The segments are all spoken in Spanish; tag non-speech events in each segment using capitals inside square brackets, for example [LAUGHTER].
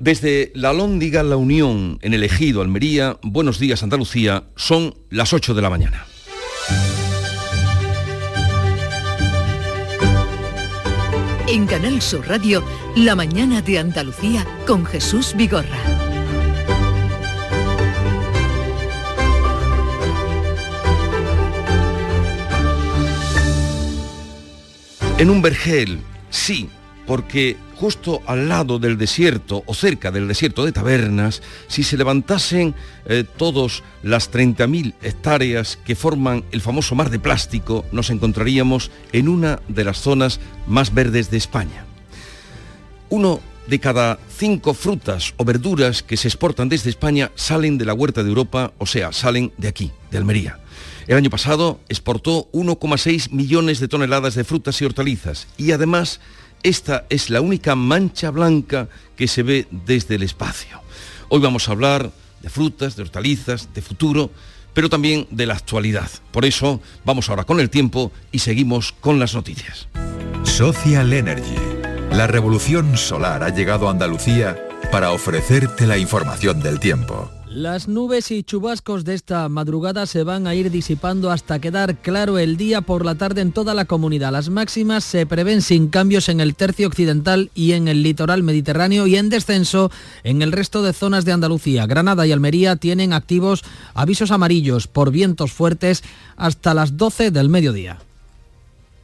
Desde la Lóndiga La Unión, en el Ejido, Almería, Buenos Días Andalucía, son las 8 de la mañana. En Canal Sur Radio, La mañana de Andalucía con Jesús Vigorra. En un vergel, sí, porque justo al lado del desierto o cerca del desierto de Tabernas, si se levantasen eh, todas las 30.000 hectáreas que forman el famoso mar de plástico, nos encontraríamos en una de las zonas más verdes de España. Uno de cada cinco frutas o verduras que se exportan desde España salen de la huerta de Europa, o sea, salen de aquí, de Almería. El año pasado exportó 1,6 millones de toneladas de frutas y hortalizas y además esta es la única mancha blanca que se ve desde el espacio. Hoy vamos a hablar de frutas, de hortalizas, de futuro, pero también de la actualidad. Por eso vamos ahora con el tiempo y seguimos con las noticias. Social Energy. La revolución solar ha llegado a Andalucía para ofrecerte la información del tiempo. Las nubes y chubascos de esta madrugada se van a ir disipando hasta quedar claro el día por la tarde en toda la comunidad. Las máximas se prevén sin cambios en el tercio occidental y en el litoral mediterráneo y en descenso en el resto de zonas de Andalucía. Granada y Almería tienen activos avisos amarillos por vientos fuertes hasta las 12 del mediodía.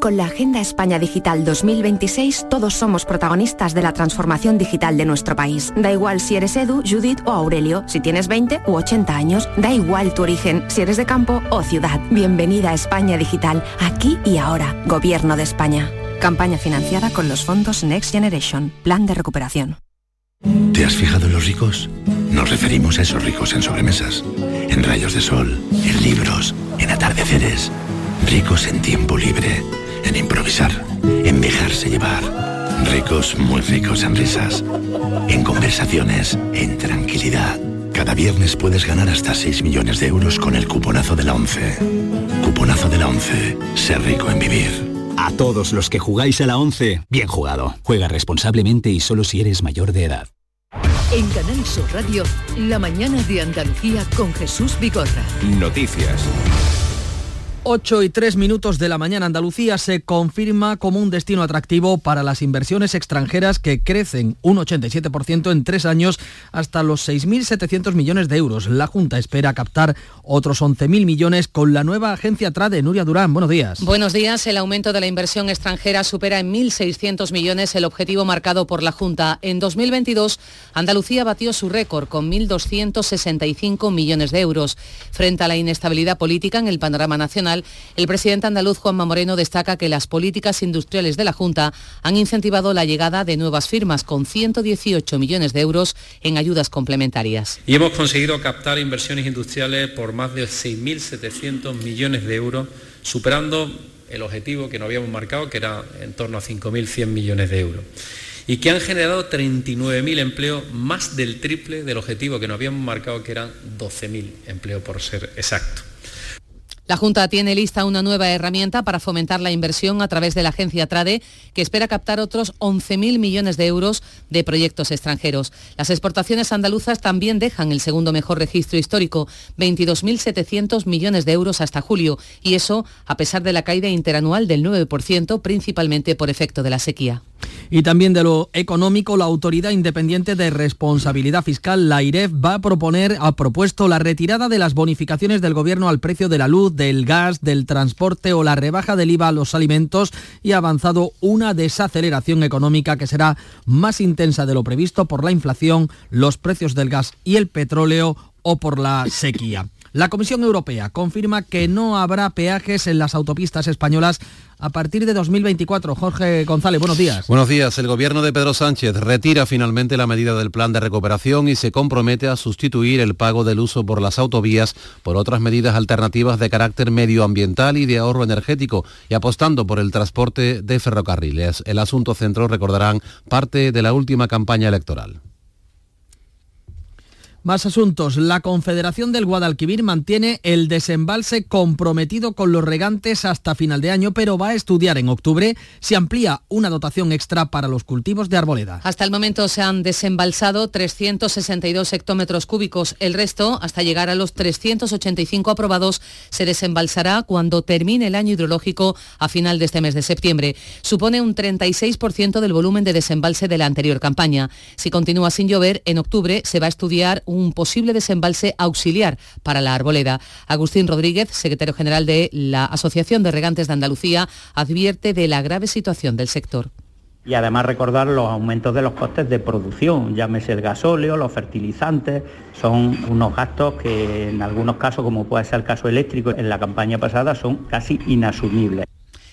Con la Agenda España Digital 2026 todos somos protagonistas de la transformación digital de nuestro país. Da igual si eres Edu, Judith o Aurelio, si tienes 20 u 80 años, da igual tu origen, si eres de campo o ciudad. Bienvenida a España Digital, aquí y ahora. Gobierno de España. Campaña financiada con los fondos Next Generation, Plan de Recuperación. ¿Te has fijado en los ricos? Nos referimos a esos ricos en sobremesas, en rayos de sol, en libros, en atardeceres, ricos en tiempo libre en improvisar, en dejarse llevar. Ricos, muy ricos en risas, en conversaciones, en tranquilidad. Cada viernes puedes ganar hasta 6 millones de euros con el cuponazo de la 11. Cuponazo de la 11. Ser rico en vivir. A todos los que jugáis a la 11, bien jugado. Juega responsablemente y solo si eres mayor de edad. En Canal Sur Radio, la mañana de Andalucía con Jesús Bigorra. Noticias. 8 y 3 minutos de la mañana Andalucía se confirma como un destino atractivo para las inversiones extranjeras que crecen un 87% en tres años hasta los 6.700 millones de euros. La Junta espera captar otros 11.000 millones con la nueva agencia Trade. Nuria Durán, buenos días. Buenos días. El aumento de la inversión extranjera supera en 1.600 millones el objetivo marcado por la Junta. En 2022, Andalucía batió su récord con 1.265 millones de euros. Frente a la inestabilidad política en el panorama nacional, el presidente andaluz Juanma Moreno destaca que las políticas industriales de la Junta han incentivado la llegada de nuevas firmas con 118 millones de euros en ayudas complementarias. Y hemos conseguido captar inversiones industriales por más de 6.700 millones de euros, superando el objetivo que nos habíamos marcado, que era en torno a 5.100 millones de euros y que han generado 39.000 empleos, más del triple del objetivo que nos habíamos marcado, que eran 12.000 empleos por ser exacto. La Junta tiene lista una nueva herramienta para fomentar la inversión a través de la agencia Trade, que espera captar otros 11.000 millones de euros de proyectos extranjeros. Las exportaciones andaluzas también dejan el segundo mejor registro histórico, 22.700 millones de euros hasta julio, y eso a pesar de la caída interanual del 9%, principalmente por efecto de la sequía. Y también de lo económico, la Autoridad Independiente de Responsabilidad Fiscal, la IREF, va a proponer, ha propuesto la retirada de las bonificaciones del Gobierno al precio de la luz, del gas, del transporte o la rebaja del IVA a los alimentos y ha avanzado una desaceleración económica que será más intensa de lo previsto por la inflación, los precios del gas y el petróleo o por la sequía. La Comisión Europea confirma que no habrá peajes en las autopistas españolas a partir de 2024. Jorge González, buenos días. Buenos días. El gobierno de Pedro Sánchez retira finalmente la medida del plan de recuperación y se compromete a sustituir el pago del uso por las autovías por otras medidas alternativas de carácter medioambiental y de ahorro energético y apostando por el transporte de ferrocarriles. El asunto centro, recordarán, parte de la última campaña electoral. Más asuntos. La Confederación del Guadalquivir mantiene el desembalse comprometido con los regantes hasta final de año, pero va a estudiar en octubre si amplía una dotación extra para los cultivos de arboleda. Hasta el momento se han desembalsado 362 hectómetros cúbicos. El resto, hasta llegar a los 385 aprobados, se desembalsará cuando termine el año hidrológico a final de este mes de septiembre. Supone un 36% del volumen de desembalse de la anterior campaña. Si continúa sin llover, en octubre se va a estudiar un posible desembalse auxiliar para la arboleda. Agustín Rodríguez, secretario general de la Asociación de Regantes de Andalucía, advierte de la grave situación del sector. Y además recordar los aumentos de los costes de producción, llámese el gasóleo, los fertilizantes, son unos gastos que en algunos casos, como puede ser el caso eléctrico en la campaña pasada, son casi inasumibles.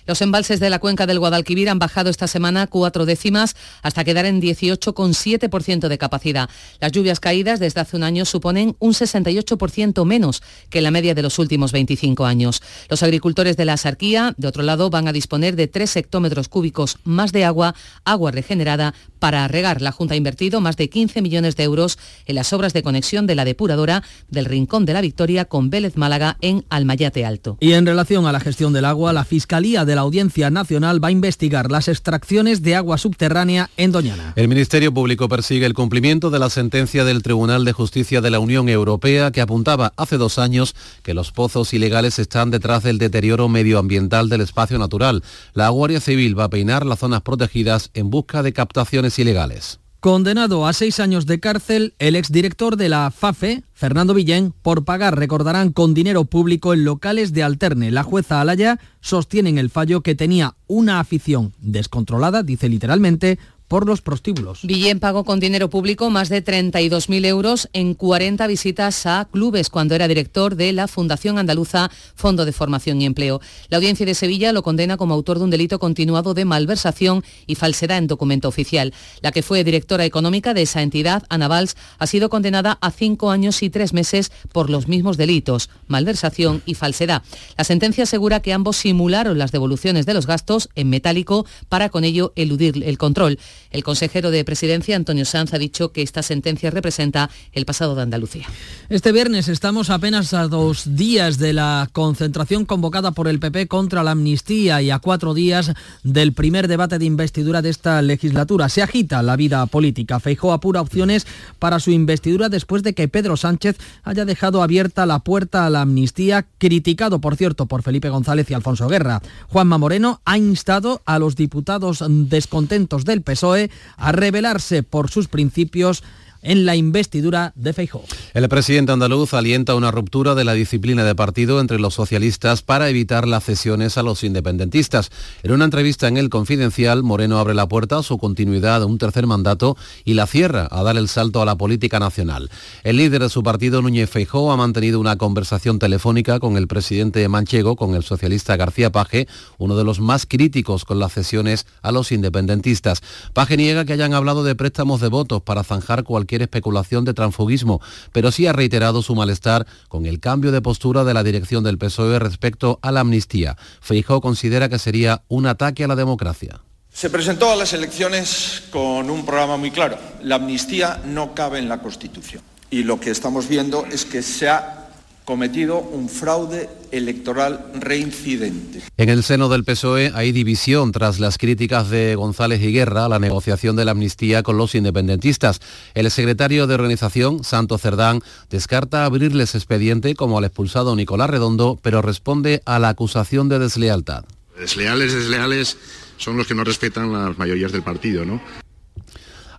Los embalses de la cuenca del Guadalquivir han bajado esta semana cuatro décimas hasta quedar en 18,7% de capacidad. Las lluvias caídas desde hace un año suponen un 68% menos que la media de los últimos 25 años. Los agricultores de la Sarquía, de otro lado, van a disponer de 3 hectómetros cúbicos más de agua, agua regenerada, para regar. La Junta ha invertido más de 15 millones de euros en las obras de conexión de la depuradora del Rincón de la Victoria con Vélez Málaga en Almayate Alto. Y en relación a la gestión del agua, la Fiscalía de la Audiencia Nacional va a investigar las extracciones de agua subterránea en Doñana. El Ministerio Público persigue el cumplimiento de la sentencia del Tribunal de Justicia de la Unión Europea que apuntaba hace dos años que los pozos ilegales están detrás del deterioro medioambiental del espacio natural. La Guardia Civil va a peinar las zonas protegidas en busca de captaciones ilegales. Condenado a seis años de cárcel el exdirector de la FAFE, Fernando Villén, por pagar, recordarán, con dinero público en locales de Alterne. La jueza Alaya sostiene en el fallo que tenía una afición descontrolada, dice literalmente, por los prostíbulos. Villén pagó con dinero público más de 32.000 euros en 40 visitas a clubes cuando era director de la Fundación Andaluza Fondo de Formación y Empleo. La audiencia de Sevilla lo condena como autor de un delito continuado de malversación y falsedad en documento oficial. La que fue directora económica de esa entidad, Ana Valls, ha sido condenada a cinco años y tres meses por los mismos delitos, malversación y falsedad. La sentencia asegura que ambos simularon las devoluciones de los gastos en metálico para con ello eludir el control. El consejero de Presidencia, Antonio Sanz, ha dicho que esta sentencia representa el pasado de Andalucía. Este viernes estamos apenas a dos días de la concentración convocada por el PP contra la amnistía y a cuatro días del primer debate de investidura de esta legislatura. Se agita la vida política. Feijó apura opciones para su investidura después de que Pedro Sánchez haya dejado abierta la puerta a la amnistía, criticado, por cierto, por Felipe González y Alfonso Guerra. Juanma Moreno ha instado a los diputados descontentos del PSOE a rebelarse por sus principios en la investidura de Feijóo. El presidente andaluz alienta una ruptura de la disciplina de partido entre los socialistas para evitar las cesiones a los independentistas. En una entrevista en El Confidencial, Moreno abre la puerta a su continuidad a un tercer mandato y la cierra a dar el salto a la política nacional. El líder de su partido, Núñez Feijóo, ha mantenido una conversación telefónica con el presidente manchego, con el socialista García Paje, uno de los más críticos con las cesiones a los independentistas. Paje niega que hayan hablado de préstamos de votos para zanjar cualquier especulación de transfugismo, pero sí ha reiterado su malestar con el cambio de postura de la dirección del PSOE respecto a la amnistía. Feijó considera que sería un ataque a la democracia. Se presentó a las elecciones con un programa muy claro. La amnistía no cabe en la Constitución. Y lo que estamos viendo es que se ha cometido un fraude electoral reincidente. En el seno del PSOE hay división tras las críticas de González y Guerra a la negociación de la amnistía con los independentistas. El secretario de organización, Santo Cerdán, descarta abrirles expediente como al expulsado Nicolás Redondo, pero responde a la acusación de deslealtad. Desleales, desleales son los que no respetan las mayorías del partido, ¿no?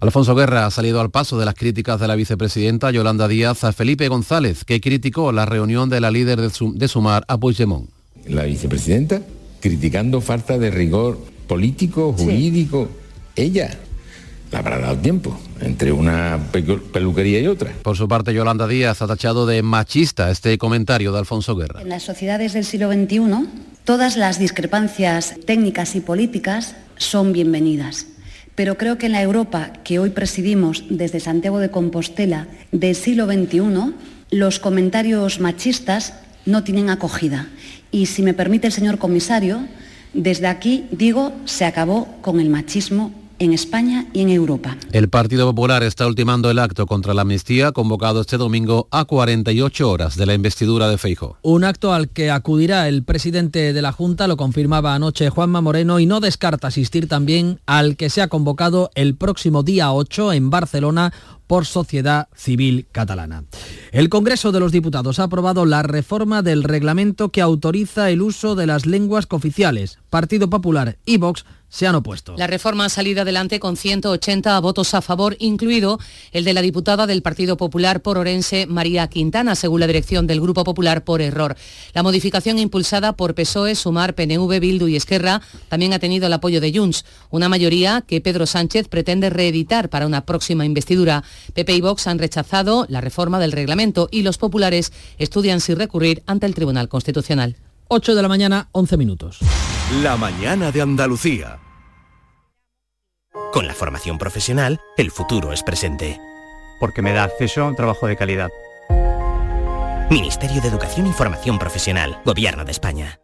Alfonso Guerra ha salido al paso de las críticas de la vicepresidenta Yolanda Díaz a Felipe González, que criticó la reunión de la líder de, Sumar a Puigdemont. La vicepresidenta criticando falta de rigor político, jurídico, ella. le habrá dado tiempo entre una peluquería y otra. Por su parte, Yolanda Díaz ha tachado de machista este comentario de Alfonso Guerra. En las sociedades del siglo XXI, todas las discrepancias técnicas y políticas son bienvenidas. Pero creo que en la Europa que hoy presidimos desde Santiago de Compostela del siglo XXI, los comentarios machistas no tienen acogida. Y si me permite el señor comisario, desde aquí digo, se acabó con el machismo en España y en Europa. El Partido Popular está ultimando el acto contra la amnistía convocado este domingo a 48 horas de la investidura de Feijo. Un acto al que acudirá el presidente de la Junta, lo confirmaba anoche Juanma Moreno, y no descarta asistir también al que se ha convocado el próximo día 8 en Barcelona por Sociedad Civil Catalana. El Congreso de los Diputados ha aprobado la reforma del reglamento que autoriza el uso de las lenguas cooficiales. Partido Popular y Vox se han opuesto. La reforma ha salido adelante con 180 votos a favor, incluido el de la diputada del Partido Popular por Orense, María Quintana, según la dirección del Grupo Popular por error. La modificación impulsada por PSOE, Sumar, PNV, Bildu y Esquerra también ha tenido el apoyo de Junts, una mayoría que Pedro Sánchez pretende reeditar para una próxima investidura. PP y Vox han rechazado la reforma del reglamento y los populares estudian si recurrir ante el Tribunal Constitucional. 8 de la mañana, 11 minutos. La mañana de Andalucía. Con la formación profesional, el futuro es presente. Porque me da acceso a un trabajo de calidad. Ministerio de Educación y Formación Profesional, Gobierno de España.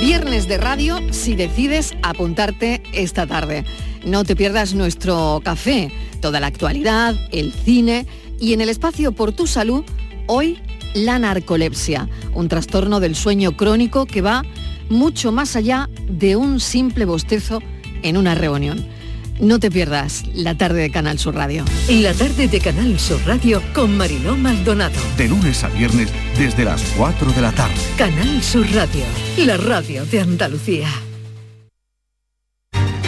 Viernes de radio si decides apuntarte esta tarde. No te pierdas nuestro café, toda la actualidad, el cine y en el espacio por tu salud, hoy la narcolepsia, un trastorno del sueño crónico que va mucho más allá de un simple bostezo en una reunión. No te pierdas la tarde de Canal Sur Radio. La tarde de Canal Sur Radio con Mariló Maldonado. De lunes a viernes desde las 4 de la tarde. Canal Sur Radio, la radio de Andalucía.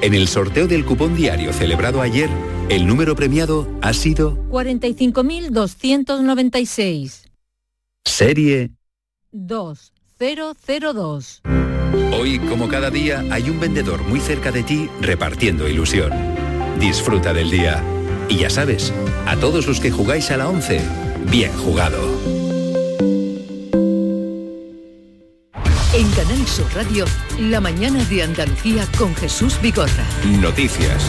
En el sorteo del cupón diario celebrado ayer, el número premiado ha sido 45.296. Serie 2002. Hoy, como cada día, hay un vendedor muy cerca de ti repartiendo ilusión. Disfruta del día. Y ya sabes, a todos los que jugáis a la 11, bien jugado. Canal Sur Radio, la mañana de Andalucía con Jesús Vigorra. Noticias.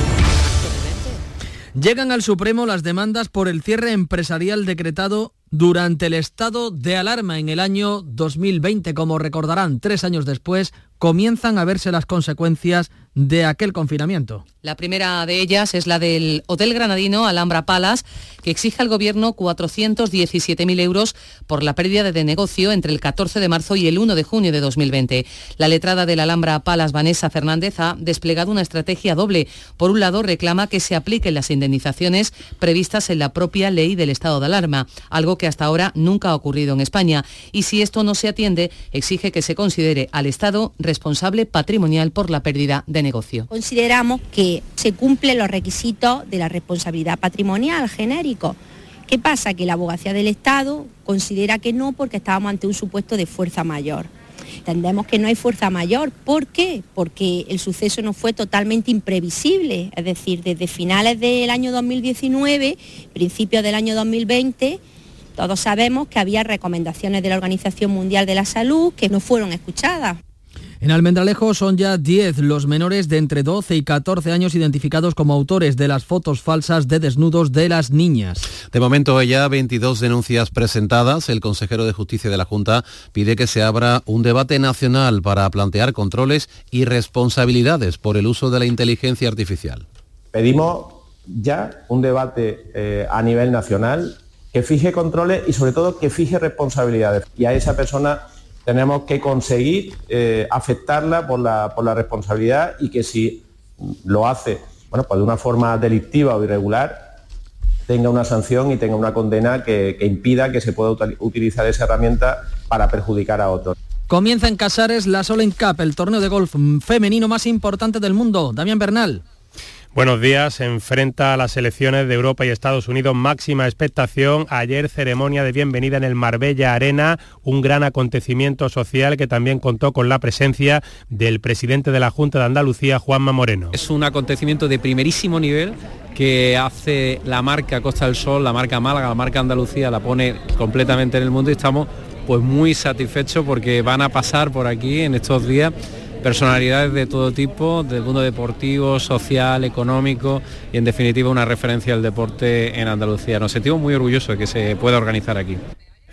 Llegan al Supremo las demandas por el cierre empresarial decretado durante el estado de alarma en el año 2020. Como recordarán, tres años después comienzan a verse las consecuencias de aquel confinamiento. La primera de ellas es la del Hotel Granadino Alhambra Palas, que exige al Gobierno 417.000 euros por la pérdida de negocio entre el 14 de marzo y el 1 de junio de 2020. La letrada del Alhambra Palas, Vanessa Fernández, ha desplegado una estrategia doble. Por un lado, reclama que se apliquen las indemnizaciones previstas en la propia ley del estado de alarma, algo que hasta ahora nunca ha ocurrido en España. Y si esto no se atiende, exige que se considere al Estado responsable patrimonial por la pérdida de negocio. Consideramos que se cumplen los requisitos de la responsabilidad patrimonial genérico. ¿Qué pasa? Que la abogacía del Estado considera que no porque estábamos ante un supuesto de fuerza mayor. Entendemos que no hay fuerza mayor. ¿Por qué? Porque el suceso no fue totalmente imprevisible. Es decir, desde finales del año 2019, principios del año 2020, todos sabemos que había recomendaciones de la Organización Mundial de la Salud que no fueron escuchadas. En Almendralejo son ya 10 los menores de entre 12 y 14 años identificados como autores de las fotos falsas de desnudos de las niñas. De momento hay ya 22 denuncias presentadas. El consejero de Justicia de la Junta pide que se abra un debate nacional para plantear controles y responsabilidades por el uso de la inteligencia artificial. Pedimos ya un debate eh, a nivel nacional que fije controles y sobre todo que fije responsabilidades. Y a esa persona tenemos que conseguir eh, afectarla por la, por la responsabilidad y que si lo hace bueno, pues de una forma delictiva o irregular, tenga una sanción y tenga una condena que, que impida que se pueda utilizar esa herramienta para perjudicar a otros. Comienza en Casares la Solen Cup, el torneo de golf femenino más importante del mundo. Damián Bernal. Buenos días. Se enfrenta a las selecciones de Europa y Estados Unidos. Máxima expectación. Ayer ceremonia de bienvenida en el Marbella Arena. Un gran acontecimiento social que también contó con la presencia del presidente de la Junta de Andalucía, Juanma Moreno. Es un acontecimiento de primerísimo nivel que hace la marca Costa del Sol, la marca Málaga, la marca Andalucía, la pone completamente en el mundo y estamos pues muy satisfechos porque van a pasar por aquí en estos días personalidades de todo tipo, del mundo deportivo, social, económico y en definitiva una referencia al deporte en Andalucía. Nos sentimos muy orgullosos de que se pueda organizar aquí.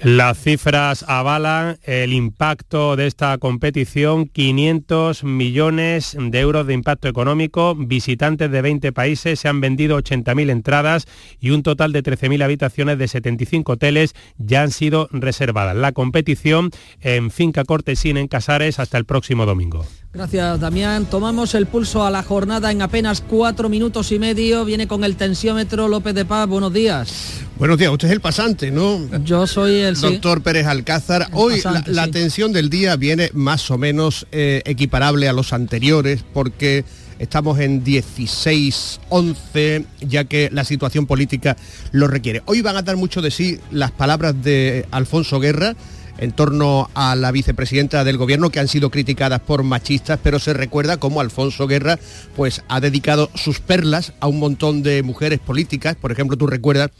Las cifras avalan el impacto de esta competición, 500 millones de euros de impacto económico, visitantes de 20 países, se han vendido 80.000 entradas y un total de 13.000 habitaciones de 75 hoteles ya han sido reservadas. La competición en Finca Cortesín en Casares hasta el próximo domingo. Gracias, Damián. Tomamos el pulso a la jornada en apenas cuatro minutos y medio. Viene con el tensiómetro López de Paz. Buenos días. Buenos días, usted es el pasante, ¿no? Yo soy el doctor Pérez Alcázar. Hoy la, tensión del día viene más o menos eh, equiparable a los anteriores porque estamos en 16-11, ya que la situación política lo requiere. Hoy van a dar mucho de sí las palabras de Alfonso Guerra en torno a la vicepresidenta del gobierno que han sido criticadas por machistas, pero se recuerda cómo Alfonso Guerra pues ha dedicado sus perlas a un montón de mujeres políticas. Por ejemplo, tú recuerdas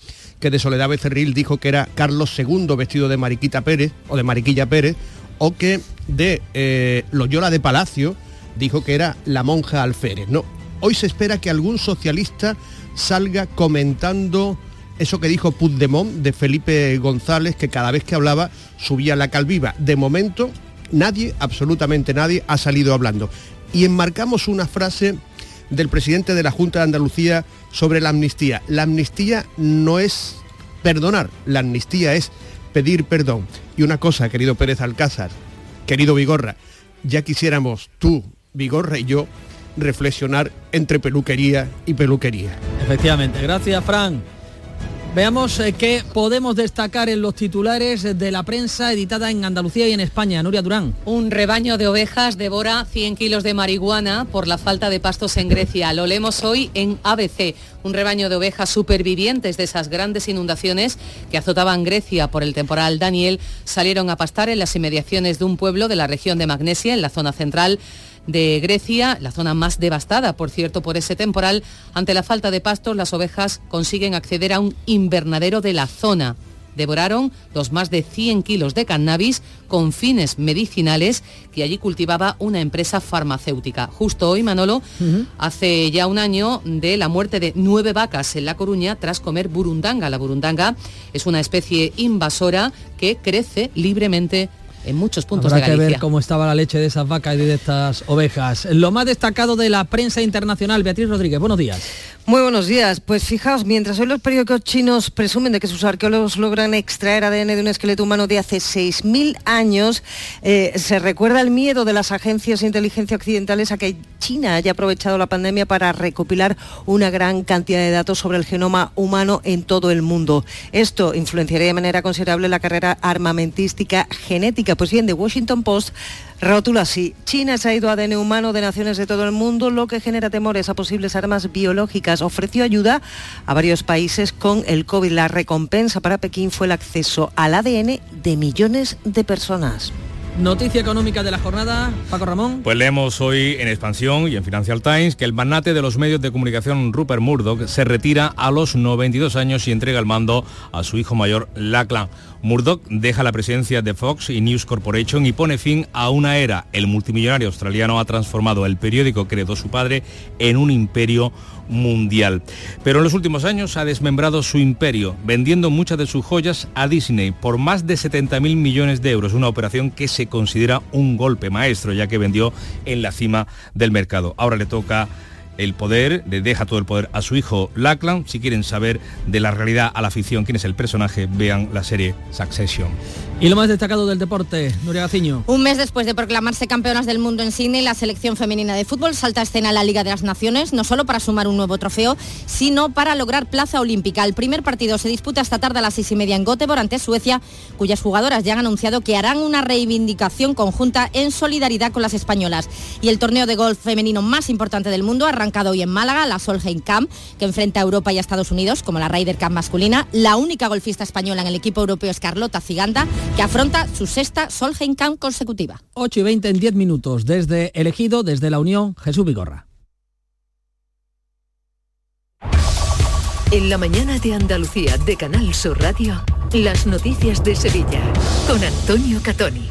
que de Soledad Becerril dijo que era Carlos II vestido de Mariquita Pérez o de Mariquilla Pérez, o que de eh, Loyola de Palacio dijo que era la monja alférez. No, hoy se espera que algún socialista salga comentando eso que dijo Puigdemont de Felipe González, que cada vez que hablaba subía la calviva. De momento, nadie, absolutamente nadie, ha salido hablando. Y enmarcamos una frase del presidente de la Junta de Andalucía sobre la amnistía. La amnistía no es perdonar, la amnistía es pedir perdón. Y una cosa, querido Pérez Alcázar, querido Vigorra, ya quisiéramos tú, Vigorra y yo reflexionar entre peluquería y peluquería. Efectivamente, gracias Fran. Veamos eh, qué podemos destacar en los titulares de la prensa editada en Andalucía y en España. Nuria Durán. Un rebaño de ovejas devora 100 kilos de marihuana por la falta de pastos en Grecia. Lo leemos hoy en ABC. Un rebaño de ovejas supervivientes de esas grandes inundaciones que azotaban Grecia por el temporal Daniel salieron a pastar en las inmediaciones de un pueblo de la región de Magnesia, en la zona central de Grecia, la zona más devastada, por cierto, por ese temporal. Ante la falta de pastos, las ovejas consiguen acceder a un invernadero de la zona. Devoraron los más de 100 kilos de cannabis con fines medicinales que allí cultivaba una empresa farmacéutica. Justo hoy, Manolo, hace ya un año de la muerte de nueve vacas en La Coruña tras comer burundanga. La burundanga es una especie invasora que crece libremente en muchos puntos Habrá de que ver cómo estaba la leche de esas vacas y de estas ovejas. Lo más destacado de la prensa internacional, Beatriz Rodríguez, buenos días. Muy buenos días. Pues fijaos, mientras hoy los periódicos chinos presumen de que sus arqueólogos logran extraer ADN de un esqueleto humano de hace 6.000 años, eh, se recuerda el miedo de las agencias de inteligencia occidentales a que China haya aprovechado la pandemia para recopilar una gran cantidad de datos sobre el genoma humano en todo el mundo. Esto influenciaría de manera considerable la carrera armamentística genética. Pues bien, The Washington Post Rótulo así. China se ha ido ADN humano de naciones de todo el mundo, lo que genera temores a posibles armas biológicas. Ofreció ayuda a varios países con el COVID. La recompensa para Pekín fue el acceso al ADN de millones de personas. Noticia económica de la jornada, Paco Ramón. Pues leemos hoy en Expansión y en Financial Times que el magnate de los medios de comunicación Rupert Murdoch se retira a los 92 años y entrega el mando a su hijo mayor Lachlan. Murdoch deja la presidencia de Fox y News Corporation y pone fin a una era. El multimillonario australiano ha transformado el periódico que heredó su padre en un imperio mundial. Pero en los últimos años ha desmembrado su imperio, vendiendo muchas de sus joyas a Disney por más de 70.000 millones de euros, una operación que se considera un golpe maestro, ya que vendió en la cima del mercado. Ahora le toca el poder, le deja todo el poder a su hijo Lachlan. Si quieren saber de la realidad a la ficción quién es el personaje, vean la serie Succession. Y lo más destacado del deporte, Nuria Gaciño. Un mes después de proclamarse campeonas del mundo en Sydney, la selección femenina de fútbol salta a escena en la Liga de las Naciones, no solo para sumar un nuevo trofeo, sino para lograr plaza olímpica. El primer partido se disputa esta tarde a las seis y media en Göteborg ante Suecia, cuyas jugadoras ya han anunciado que harán una reivindicación conjunta en solidaridad con las españolas. Y el torneo de golf femenino más importante del mundo ha arrancado hoy en Málaga, la Solheim Camp, que enfrenta a Europa y a Estados Unidos, como la Ryder Cup masculina. La única golfista española en el equipo europeo es Carlota Ciganda, que afronta su sexta Solheim Camp consecutiva. 8 y 20 en 10 minutos. Desde Elegido, desde la Unión, Jesús Vigorra. En la mañana de Andalucía de Canal Sur Radio, las noticias de Sevilla con Antonio Catoni.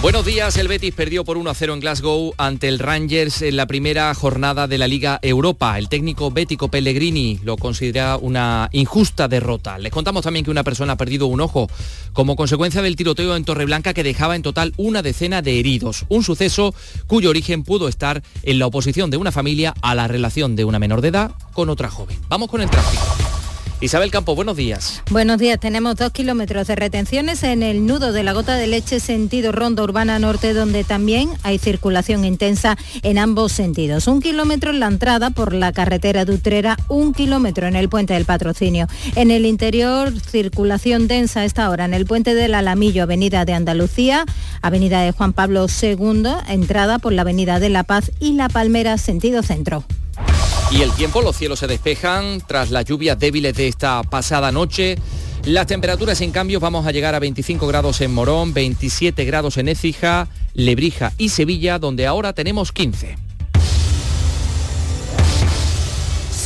Buenos días, el Betis perdió por 1 a 0 en Glasgow ante el Rangers en la primera jornada de la Liga Europa. El técnico bético Pellegrini lo considera una injusta derrota. Les contamos también que una persona ha perdido un ojo como consecuencia del tiroteo en Torreblanca que dejaba en total una decena de heridos. Un suceso cuyo origen pudo estar en la oposición de una familia a la relación de una menor de edad con otra joven. Vamos con el tráfico. Isabel Campo, buenos días. Buenos días, tenemos dos kilómetros de retenciones en el nudo de la gota de leche sentido Ronda Urbana Norte, donde también hay circulación intensa en ambos sentidos. Un kilómetro en la entrada por la carretera de Utrera, un kilómetro en el puente del patrocinio. En el interior, circulación densa a esta hora en el puente del Alamillo, Avenida de Andalucía, Avenida de Juan Pablo II, entrada por la Avenida de La Paz y La Palmera, sentido centro. Y el tiempo, los cielos se despejan tras las lluvias débiles de esta pasada noche. Las temperaturas en cambio vamos a llegar a 25 grados en Morón, 27 grados en Écija, Lebrija y Sevilla, donde ahora tenemos 15.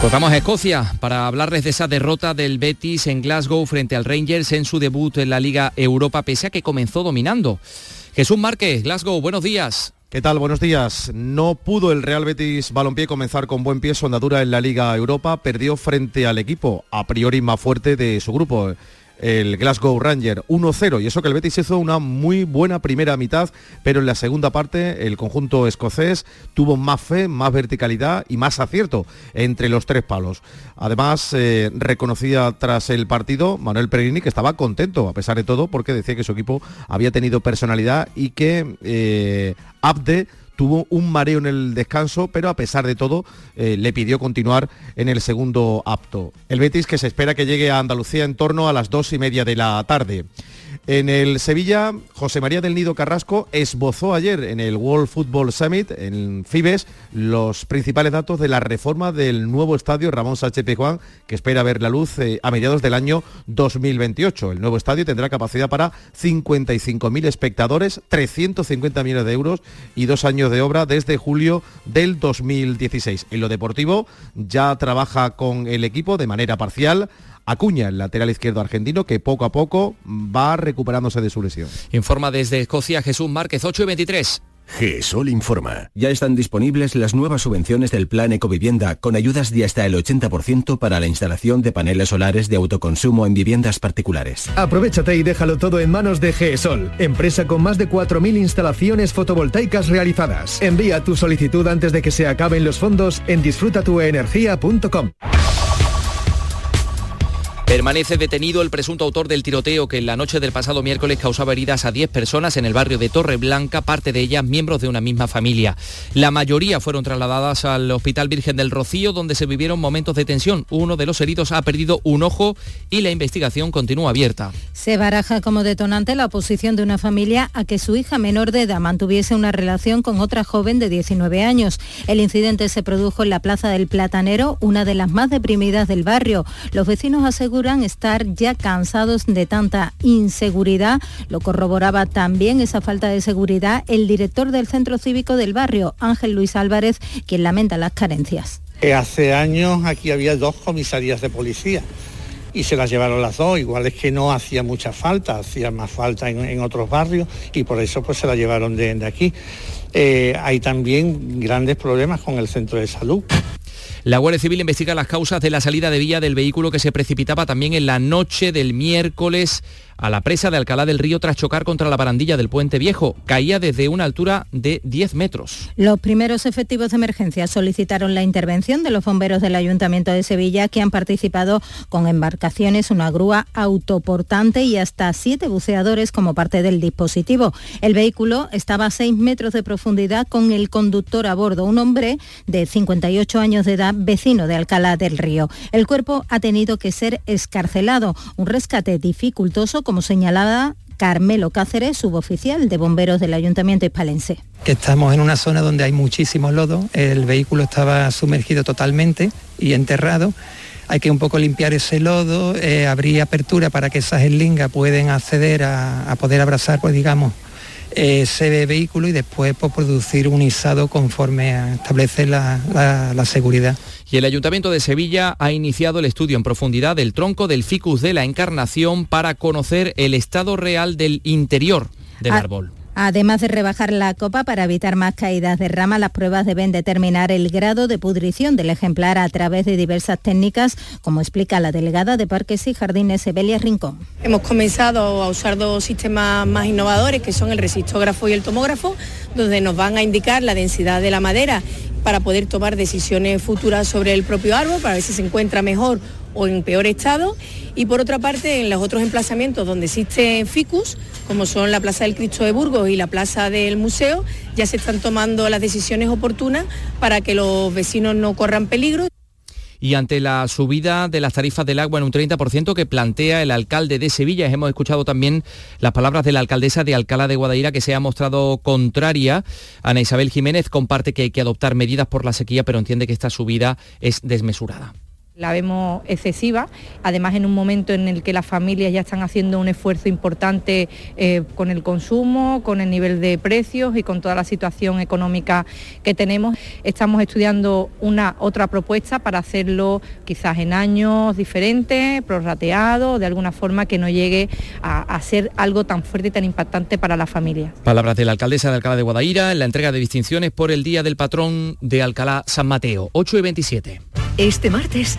Pues a Escocia para hablarles de esa derrota del Betis en Glasgow frente al Rangers en su debut en la Liga Europa, pese a que comenzó dominando. Jesús Márquez, Glasgow, buenos días. ¿Qué tal? Buenos días. No pudo el Real Betis Balompié comenzar con buen pie su andadura en la Liga Europa. Perdió frente al equipo a priori más fuerte de su grupo el Glasgow Ranger 1-0 y eso que el Betis hizo una muy buena primera mitad, pero en la segunda parte el conjunto escocés tuvo más fe, más verticalidad y más acierto entre los tres palos. Además, eh, reconocía tras el partido Manuel Peregrini que estaba contento a pesar de todo porque decía que su equipo había tenido personalidad y que eh, Abde tuvo un mareo en el descanso, pero a pesar de todo eh, le pidió continuar en el segundo apto. El Betis que se espera que llegue a Andalucía en torno a las dos y media de la tarde. En el Sevilla, José María del Nido Carrasco esbozó ayer en el World Football Summit, en Fibes, los principales datos de la reforma del nuevo estadio Ramón Sánchez Pizjuán, que espera ver la luz eh, a mediados del año 2028. El nuevo estadio tendrá capacidad para 55.000 espectadores, 350 millones de euros y dos años de obra desde julio del 2016. En lo deportivo ya trabaja con el equipo de manera parcial Acuña, el lateral izquierdo argentino, que poco a poco va recuperándose de su lesión. Informa desde Escocia Jesús Márquez, 8 y 23. GESOL informa. Ya están disponibles las nuevas subvenciones del Plan Ecovivienda con ayudas de hasta el 80% para la instalación de paneles solares de autoconsumo en viviendas particulares. Aprovechate y déjalo todo en manos de GESOL, empresa con más de 4.000 instalaciones fotovoltaicas realizadas. Envía tu solicitud antes de que se acaben los fondos en disfrutatuenergia.com. Permanece detenido el presunto autor del tiroteo que en la noche del pasado miércoles causaba heridas a 10 personas en el barrio de Torreblanca, parte de ellas miembros de una misma familia. La mayoría fueron trasladadas al Hospital Virgen del Rocío, donde se vivieron momentos de tensión. Uno de los heridos ha perdido un ojo y la investigación continúa abierta. Se baraja como detonante la oposición de una familia a que su hija menor de edad mantuviese una relación con otra joven de 19 años. El incidente se produjo en la Plaza del Platanero, una de las más deprimidas del barrio. Los vecinos aseguran estar ya cansados de tanta inseguridad. Lo corroboraba también esa falta de seguridad el director del centro cívico del barrio, Ángel Luis Álvarez, quien lamenta las carencias. Hace años aquí había dos comisarías de policía y se las llevaron las dos. Igual es que no hacía mucha falta, hacía más falta en, otros barrios y por eso pues se la llevaron de, aquí. Eh, hay también grandes problemas con el centro de salud. La Guardia Civil investiga las causas de la salida de vía del vehículo que se precipitaba también en la noche del miércoles a la presa de Alcalá del Río tras chocar contra la barandilla del puente viejo. Caía desde una altura de 10 metros. Los primeros efectivos de emergencia solicitaron la intervención de los bomberos del Ayuntamiento de Sevilla que han participado con embarcaciones, una grúa autoportante y hasta siete buceadores como parte del dispositivo. El vehículo estaba a 6 metros de profundidad con el conductor a bordo, un hombre de 58 años de edad, vecino de Alcalá del Río. El cuerpo ha tenido que ser escarcelado, un rescate dificultoso como señalaba Carmelo Cáceres, suboficial de bomberos del Ayuntamiento hispalense. Estamos en una zona donde hay muchísimo lodo, el vehículo estaba sumergido totalmente y enterrado. Hay que un poco limpiar ese lodo, eh, abrir apertura para que esas eslingas puedan acceder a, poder abrazar, pues digamos, ese vehículo y después pues, producir un izado conforme establece la seguridad. Y el Ayuntamiento de Sevilla ha iniciado el estudio en profundidad del tronco del ficus de la Encarnación para conocer el estado real del interior del árbol. Además de rebajar la copa para evitar más caídas de rama, las pruebas deben determinar el grado de pudrición del ejemplar a través de diversas técnicas, como explica la delegada de Parques y Jardines Evelia Rincón. Hemos comenzado a usar dos sistemas más innovadores, que son el resistógrafo y el tomógrafo, donde nos van a indicar la densidad de la madera para poder tomar decisiones futuras sobre el propio árbol, para ver si se encuentra mejor o en peor estado. Y por otra parte, en los otros emplazamientos donde existen ficus, como son la Plaza del Cristo de Burgos y la Plaza del Museo, ya se están tomando las decisiones oportunas para que los vecinos no corran peligro y ante la subida de las tarifas del agua en un 30% que plantea el alcalde de Sevilla. Hemos escuchado también las palabras de la alcaldesa de Alcalá de Guadaira que se ha mostrado contraria. Ana Isabel Jiménez comparte que hay que adoptar medidas por la sequía, pero entiende que esta subida es desmesurada la vemos excesiva, además en un momento en el que las familias ya están haciendo un esfuerzo importante eh, con el consumo, con el nivel de precios y con toda la situación económica que tenemos. Estamos estudiando una otra propuesta para hacerlo quizás en años diferentes, prorrateado, de alguna forma que no llegue a, a ser algo tan fuerte y tan impactante para la familia. Palabras de la alcaldesa de Alcalá de Guadaira en la entrega de distinciones por el Día del Patrón de Alcalá San Mateo, 8 y 27. Este martes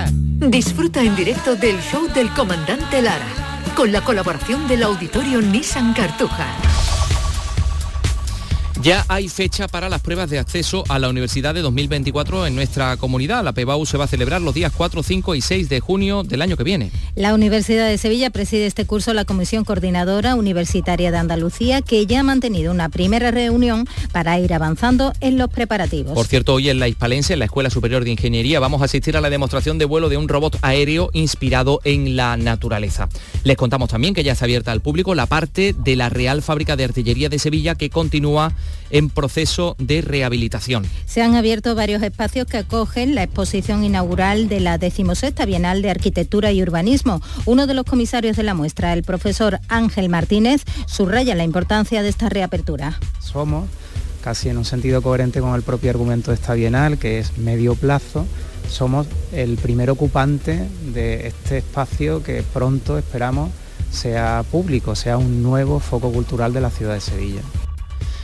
Disfruta en directo del show del comandante Lara, con la colaboración del auditorio Nissan Cartuja. Ya hay fecha para las pruebas de acceso a la universidad de 2024 en nuestra comunidad. La PEBAU se va a celebrar los días 4, 5 y 6 de junio del año que viene. La Universidad de Sevilla preside este curso la Comisión Coordinadora Universitaria de Andalucía, que ya ha mantenido una primera reunión para ir avanzando en los preparativos. Por cierto, hoy en la Hispalense, en la Escuela Superior de Ingeniería, vamos a asistir a la demostración de vuelo de un robot aéreo inspirado en la naturaleza. Les contamos también que ya está abierta al público la parte de la Real Fábrica de Artillería de Sevilla que continúa en proceso de rehabilitación. Se han abierto varios espacios que acogen la exposición inaugural de la decimosexta Bienal de Arquitectura y Urbanismo. Uno de los comisarios de la muestra, el profesor Ángel Martínez, subraya la importancia de esta reapertura. Somos casi en un sentido coherente con el propio argumento de esta Bienal, que es medio plazo, somos el primer ocupante de este espacio que pronto esperamos sea público, sea un nuevo foco cultural de la ciudad de Sevilla.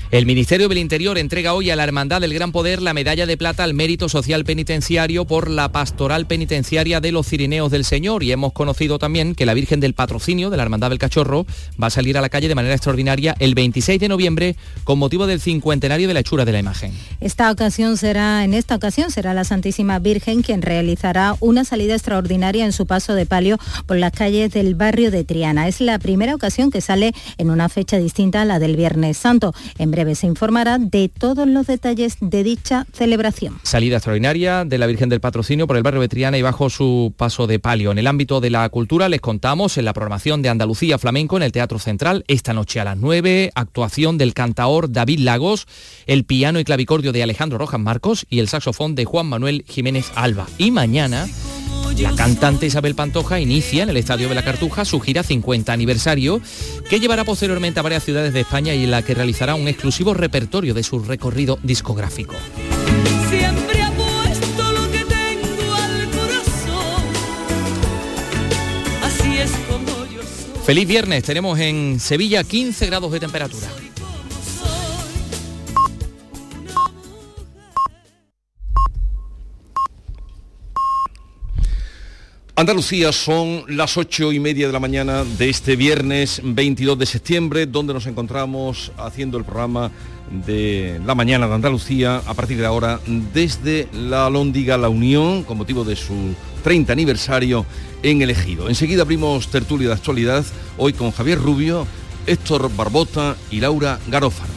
El Ministerio del Interior entrega hoy a la Hermandad del Gran Poder la medalla de plata al mérito social penitenciario por la pastoral penitenciaria de los Cirineos del Señor y hemos conocido también que la Virgen del Patrocinio de la Hermandad del Cachorro va a salir a la calle de manera extraordinaria el 26 de noviembre con motivo del cincuentenario de la hechura de la imagen. Esta ocasión será, en esta ocasión será la Santísima Virgen quien realizará una salida extraordinaria en su paso de palio por las calles del barrio de Triana. Es la primera ocasión que sale en una fecha distinta a la del Viernes Santo. En breve se informará de todos los detalles de dicha celebración. Salida extraordinaria de la Virgen del Patrocinio por el barrio Betriana y bajo su paso de palio. En el ámbito de la cultura les contamos en la programación de Andalucía Flamenco en el Teatro Central esta noche a las 9, actuación del cantaor David Lagos, el piano y clavicordio de Alejandro Rojas Marcos y el saxofón de Juan Manuel Jiménez Alba. Y mañana la cantante Isabel Pantoja inicia en el Estadio de la Cartuja su gira 50 aniversario, que llevará posteriormente a varias ciudades de España y en la que realizará un exclusivo repertorio de su recorrido discográfico. Feliz viernes, tenemos en Sevilla 15 grados de temperatura. Andalucía son las ocho y media de la mañana de este viernes 22 de septiembre, donde nos encontramos haciendo el programa de la mañana de Andalucía a partir de ahora desde la Lóndiga La Unión con motivo de su 30 aniversario en el Ejido. Enseguida abrimos tertulia de actualidad hoy con Javier Rubio, Héctor Barbota y Laura Garófaro.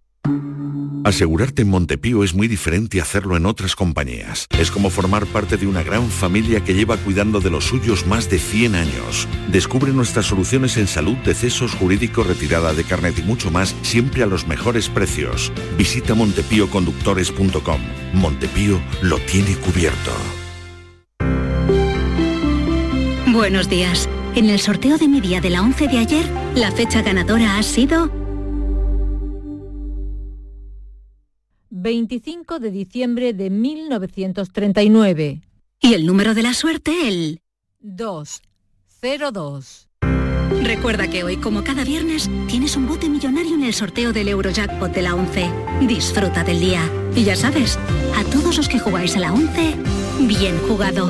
Asegurarte en Montepío es muy diferente a hacerlo en otras compañías. Es como formar parte de una gran familia que lleva cuidando de los suyos más de 100 años. Descubre nuestras soluciones en salud, decesos, jurídico, retirada de carnet y mucho más, siempre a los mejores precios. Visita montepíoconductores.com. Montepío lo tiene cubierto. Buenos días. En el sorteo de mi día de la 11 de ayer, la fecha ganadora ha sido 25 de diciembre de 1939. Y el número de la suerte, el 202. Recuerda que hoy, como cada viernes, tienes un bote millonario en el sorteo del Eurojackpot de la 11. Disfruta del día. Y ya sabes, a todos los que jugáis a la 11, bien jugado.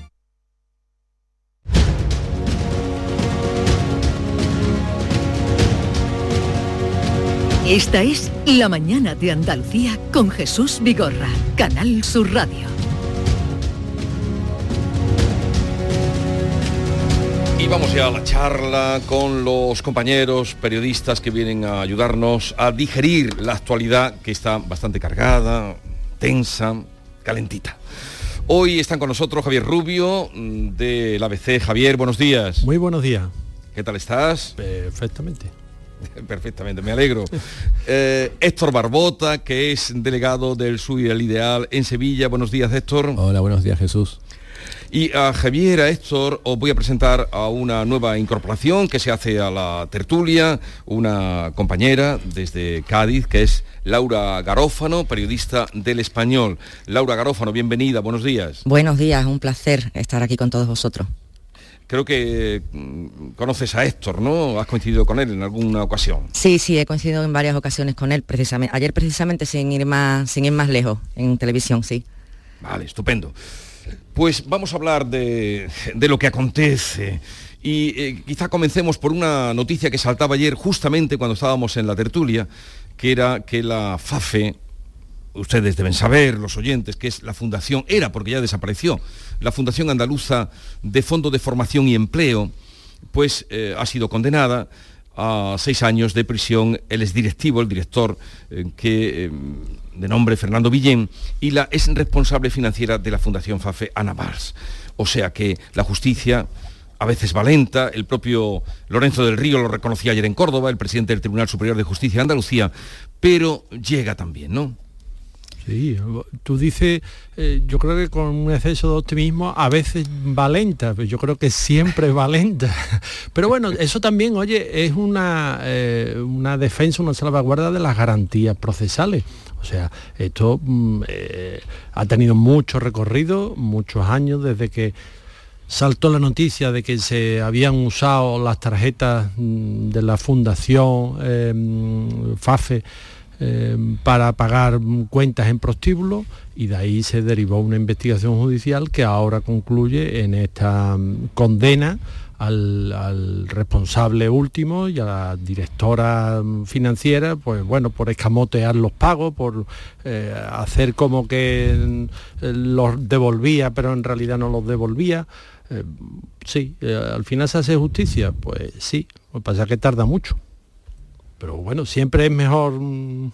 Esta es La Mañana de Andalucía con Jesús Vigorra, Canal Sur Radio. Y vamos ya a la charla con los compañeros periodistas que vienen a ayudarnos a digerir la actualidad que está bastante cargada, tensa, calentita. Hoy están con nosotros Javier Rubio mm, del ABC. Javier, buenos días. Muy buenos días. ¿Qué tal estás? Perfectamente. [LAUGHS] Perfectamente, me alegro. Eh, Héctor Barbota, que es delegado del SUI del Ideal en Sevilla. Buenos días, Héctor. Hola, buenos días, Jesús. Y a Javier, a Héctor, os voy a presentar a una nueva incorporación que se hace a la tertulia, una compañera desde Cádiz, que es Laura Garófano, periodista del Español. Laura Garófano, bienvenida, buenos días. Buenos días, un placer estar aquí con todos vosotros. Creo que mm, conoces a Héctor, ¿no? Has coincidido con él en alguna ocasión. Sí, sí, he coincidido en varias ocasiones con él, precisamente. Ayer precisamente sin ir más, sin ir más lejos, en televisión, sí. Vale, estupendo. Pues vamos a hablar de, de lo que acontece. Y eh, quizá comencemos por una noticia que saltaba ayer justamente cuando estábamos en la tertulia, que era que la FAFE, ustedes deben saber, los oyentes, que es la fundación, era porque ya desapareció, la Fundación Andaluza de Fondo de Formación y Empleo, pues eh, ha sido condenada a seis años de prisión el exdirectivo, el director, eh, que, eh, de nombre Fernando Villén, y la es responsable financiera de la Fundación FAFE, Ana Valls. O sea que la justicia a veces valenta, el propio Lorenzo del Río lo reconocía ayer en Córdoba, el presidente del Tribunal Superior de Justicia de Andalucía, pero llega también, ¿no? Sí, tú dices, eh, yo creo que con un exceso de optimismo a veces va lenta, pero yo creo que siempre va lenta. [LAUGHS] Pero bueno, eso también, oye, es una, eh, una defensa, una salvaguarda de las garantías procesales. O sea, esto mm, eh, ha tenido mucho recorrido, muchos años desde que saltó la noticia de que se habían usado las tarjetas mm, de la Fundación mm, FAFE eh, para pagar cuentas en prostíbulo y de ahí se derivó una investigación judicial que ahora concluye en esta mm, condena al, responsable último y a la directora mm, financiera, pues bueno, por escamotear los pagos, por eh, hacer como que los devolvía, pero en realidad no los devolvía. Eh, sí, al final se hace justicia, pues sí, lo que pasa es que tarda mucho pero bueno, siempre es mejor mm,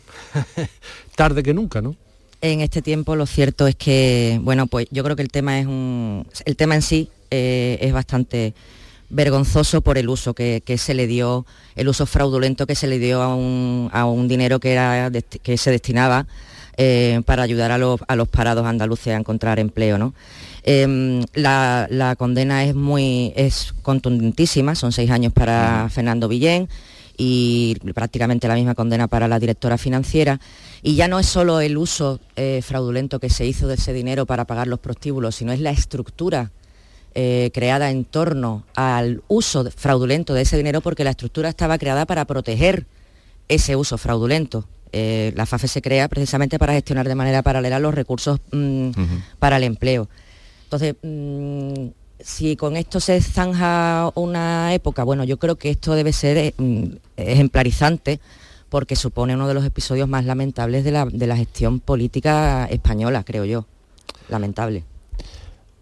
[LAUGHS] tarde que nunca, ¿no? En este tiempo lo cierto es que, bueno, pues yo creo que el tema es un. El tema en sí eh, es bastante vergonzoso por el uso que, se le dio, el uso fraudulento que se le dio a un, dinero que, era, que se destinaba eh, para ayudar a los, parados andaluces a encontrar empleo. ¿no? Em, la, condena es muy es contundentísima, son seis años para Fernando Villén y prácticamente la misma condena para la directora financiera. Y ya no es solo el uso eh, fraudulento que se hizo de ese dinero para pagar los prostíbulos, sino es la estructura eh, creada en torno al uso fraudulento de ese dinero, porque la estructura estaba creada para proteger ese uso fraudulento. Eh, la FAFE se crea precisamente para gestionar de manera paralela los recursos mm, para el empleo. Entonces, mm, si con esto se zanja una época, bueno, yo creo que esto debe ser eh, mm, ejemplarizante porque supone uno de los episodios más lamentables de la, gestión política española, creo yo. Lamentable.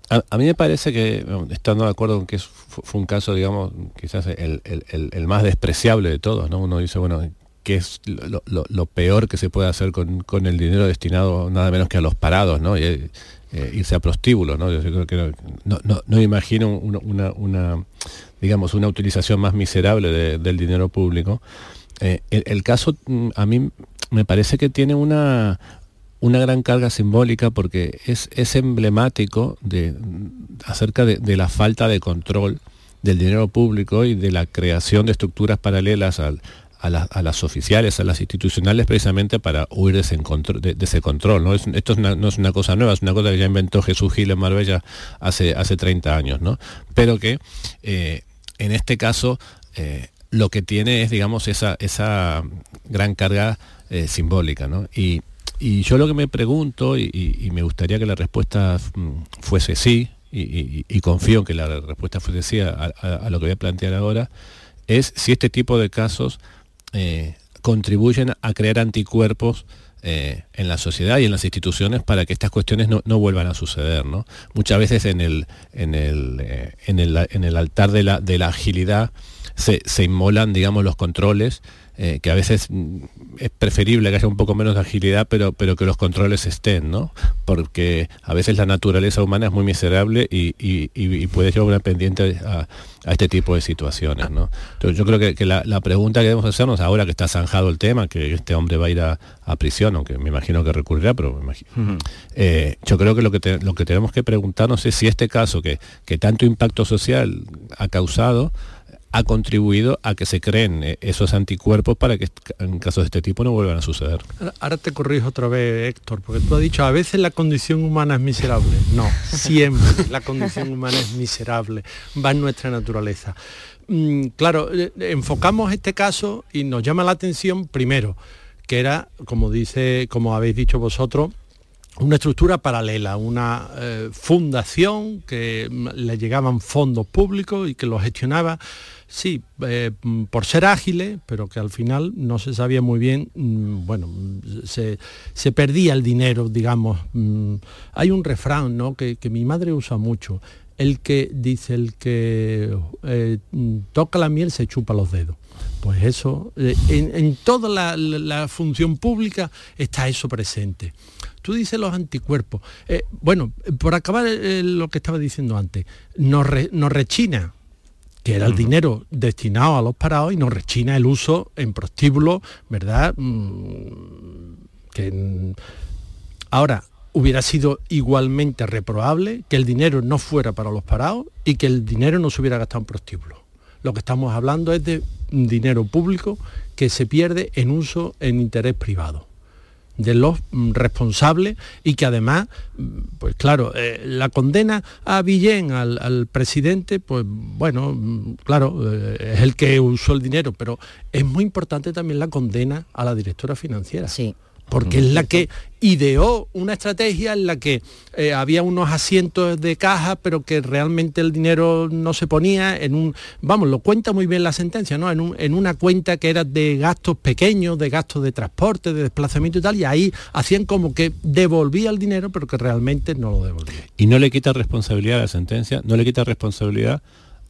A, mí me parece que, estando de acuerdo con que fue un caso, digamos, quizás el, más despreciable de todos, ¿no? Uno dice, bueno, ¿qué es lo, peor que se puede hacer con, el dinero destinado nada menos que a los parados, ¿no? Eh, irse a prostíbulo, ¿no? Yo creo que no, no, imagino una, digamos, una utilización más miserable del dinero público. Eh, el, caso mm, a mí me parece que tiene una, una gran carga simbólica porque es, es emblemático de, acerca de, la falta de control del dinero público y de la creación de estructuras paralelas al, a, las oficiales, a las institucionales, precisamente para huir de ese, control. ¿no? esto no es una cosa nueva, es una cosa que ya inventó Jesús Gil en Marbella hace, hace 30 años, ¿no? pero que eh, en este caso eh, lo que tiene es, digamos, esa, esa gran carga eh, simbólica. Y, yo lo que me pregunto, y, me gustaría que la respuesta mm, fuese sí, y, confío en que la respuesta fuese sí a, lo que voy a plantear ahora, es si este tipo de casos eh, contribuyen a crear anticuerpos eh, en la sociedad y en las instituciones para que estas cuestiones no, vuelvan a suceder. Muchas veces en el, en el, eh, en el, altar de la, de la agilidad se, se, inmolan digamos, los controles eh, que a veces mm, es preferible que haya un poco menos de agilidad, pero, pero que los controles estén, ¿no? Porque a veces la naturaleza humana es muy miserable y, puede llevar una pendiente a, este tipo de situaciones, ¿no? Entonces yo creo que, la, pregunta que debemos hacernos ahora que está zanjado el tema, que este hombre va a ir a, prisión, aunque me imagino que recurrirá, pero eh, yo creo que lo que, lo que tenemos que preguntarnos es si este caso que, que tanto impacto social ha causado, ha contribuido a que se creen eh, esos anticuerpos para que en casos de este tipo no vuelvan a suceder. Ahora te corrijo otra vez, Héctor, porque tú has dicho, a veces la condición humana es miserable. No, siempre [LAUGHS] la condición humana es miserable, va en nuestra naturaleza. Mm, claro, eh, enfocamos este caso y nos llama la atención primero, que era, como dice, como habéis dicho vosotros, una estructura paralela, una eh, fundación que mm, le llegaban fondos públicos y que lo gestionaba sí, eh, por ser ágiles, pero que al final no se sabía muy bien, mm, bueno, se, perdía el dinero, digamos. Mm, hay un refrán ¿no? que, mi madre usa mucho, el que dice, el que eh, toca la miel se chupa los dedos. Pues eso, eh, en, toda la, función pública está eso presente. Tú dices los anticuerpos. bueno, por acabar lo que estaba diciendo antes, nos, nos rechina que era el dinero destinado a los parados y nos rechina el uso en prostíbulos, ¿verdad? Mm, que Ahora, hubiera sido igualmente reprobable que el dinero no fuera para los parados y que el dinero no se hubiera gastado en prostíbulos. Lo que estamos hablando es de dinero público que se pierde en uso en interés privado de los mm, responsables y que además, mm, pues claro, eh, la condena a Villén, al, presidente, pues bueno, mm, claro, eh, es el que usó el dinero, pero es muy importante también la condena a la directora financiera. Sí. Porque es la que ideó una estrategia en la que eh, había unos asientos de caja, pero que realmente el dinero no se ponía en un, vamos, lo cuenta muy bien la sentencia, ¿no? En, un- en una cuenta que era de gastos pequeños, de gastos de transporte, de desplazamiento y tal, y ahí hacían como que devolvía el dinero, pero que realmente no lo devolvía. Y no le quita responsabilidad a la sentencia, no le quita responsabilidad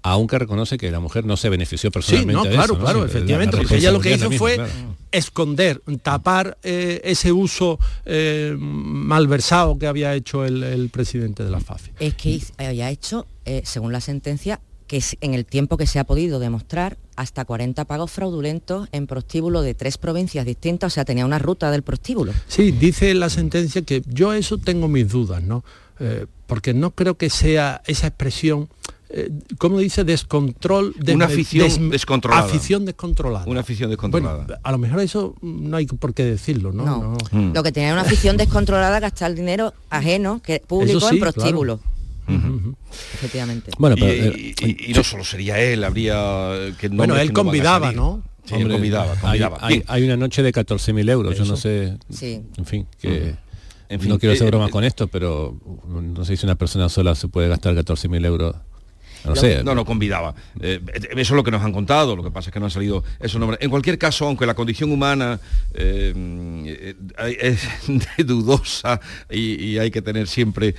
aunque reconoce que la mujer no se benefició Sí, personalmente de claro, eso, ¿no? claro, Sí, la- efectivamente, porque ella lo que hizo fue claro. Esconder, tapar eh, ese uso eh, malversado que había hecho el, el presidente de la FAFI. es que había hecho, eh, según la sentencia, que en el tiempo que se ha podido demostrar, hasta 40 pagos fraudulentos en prostíbulo de tres provincias distintas, o sea, tenía una ruta del prostíbulo. Sí, dice la sentencia que yo eso tengo mis dudas, ¿no? Eh, porque no creo que sea esa expresión, eh, ¿cómo dice? Descontrol. des- Una afición des- descontrolada. Afición descontrolada. Una afición descontrolada. Bueno, a lo mejor eso no hay por qué decirlo, ¿no? No. Mm. Lo que tenía una afición descontrolada gastar dinero ajeno, que público sí, en prostíbulo. Ujú. Efectivamente. Bueno, y, pero, eh, y- y- y no solo sería él, habría eh, que Bueno, él convidaba. ¿no? Sí, él convidaba, hay- convidaba. Hay, una noche de 14.000 euros, yo no sé, Sí. en fin, que... En fin, no quiero hacer eh, bromas eh, con esto, pero no sé si una persona sola se puede gastar 14.000 euros. No sé. No, no, convidaba. Eh, eso es lo que nos han contado, lo que pasa es que no han salido esos nombres. En cualquier caso, aunque la condición humana eh, eh, es dudosa y, y hay que tener siempre,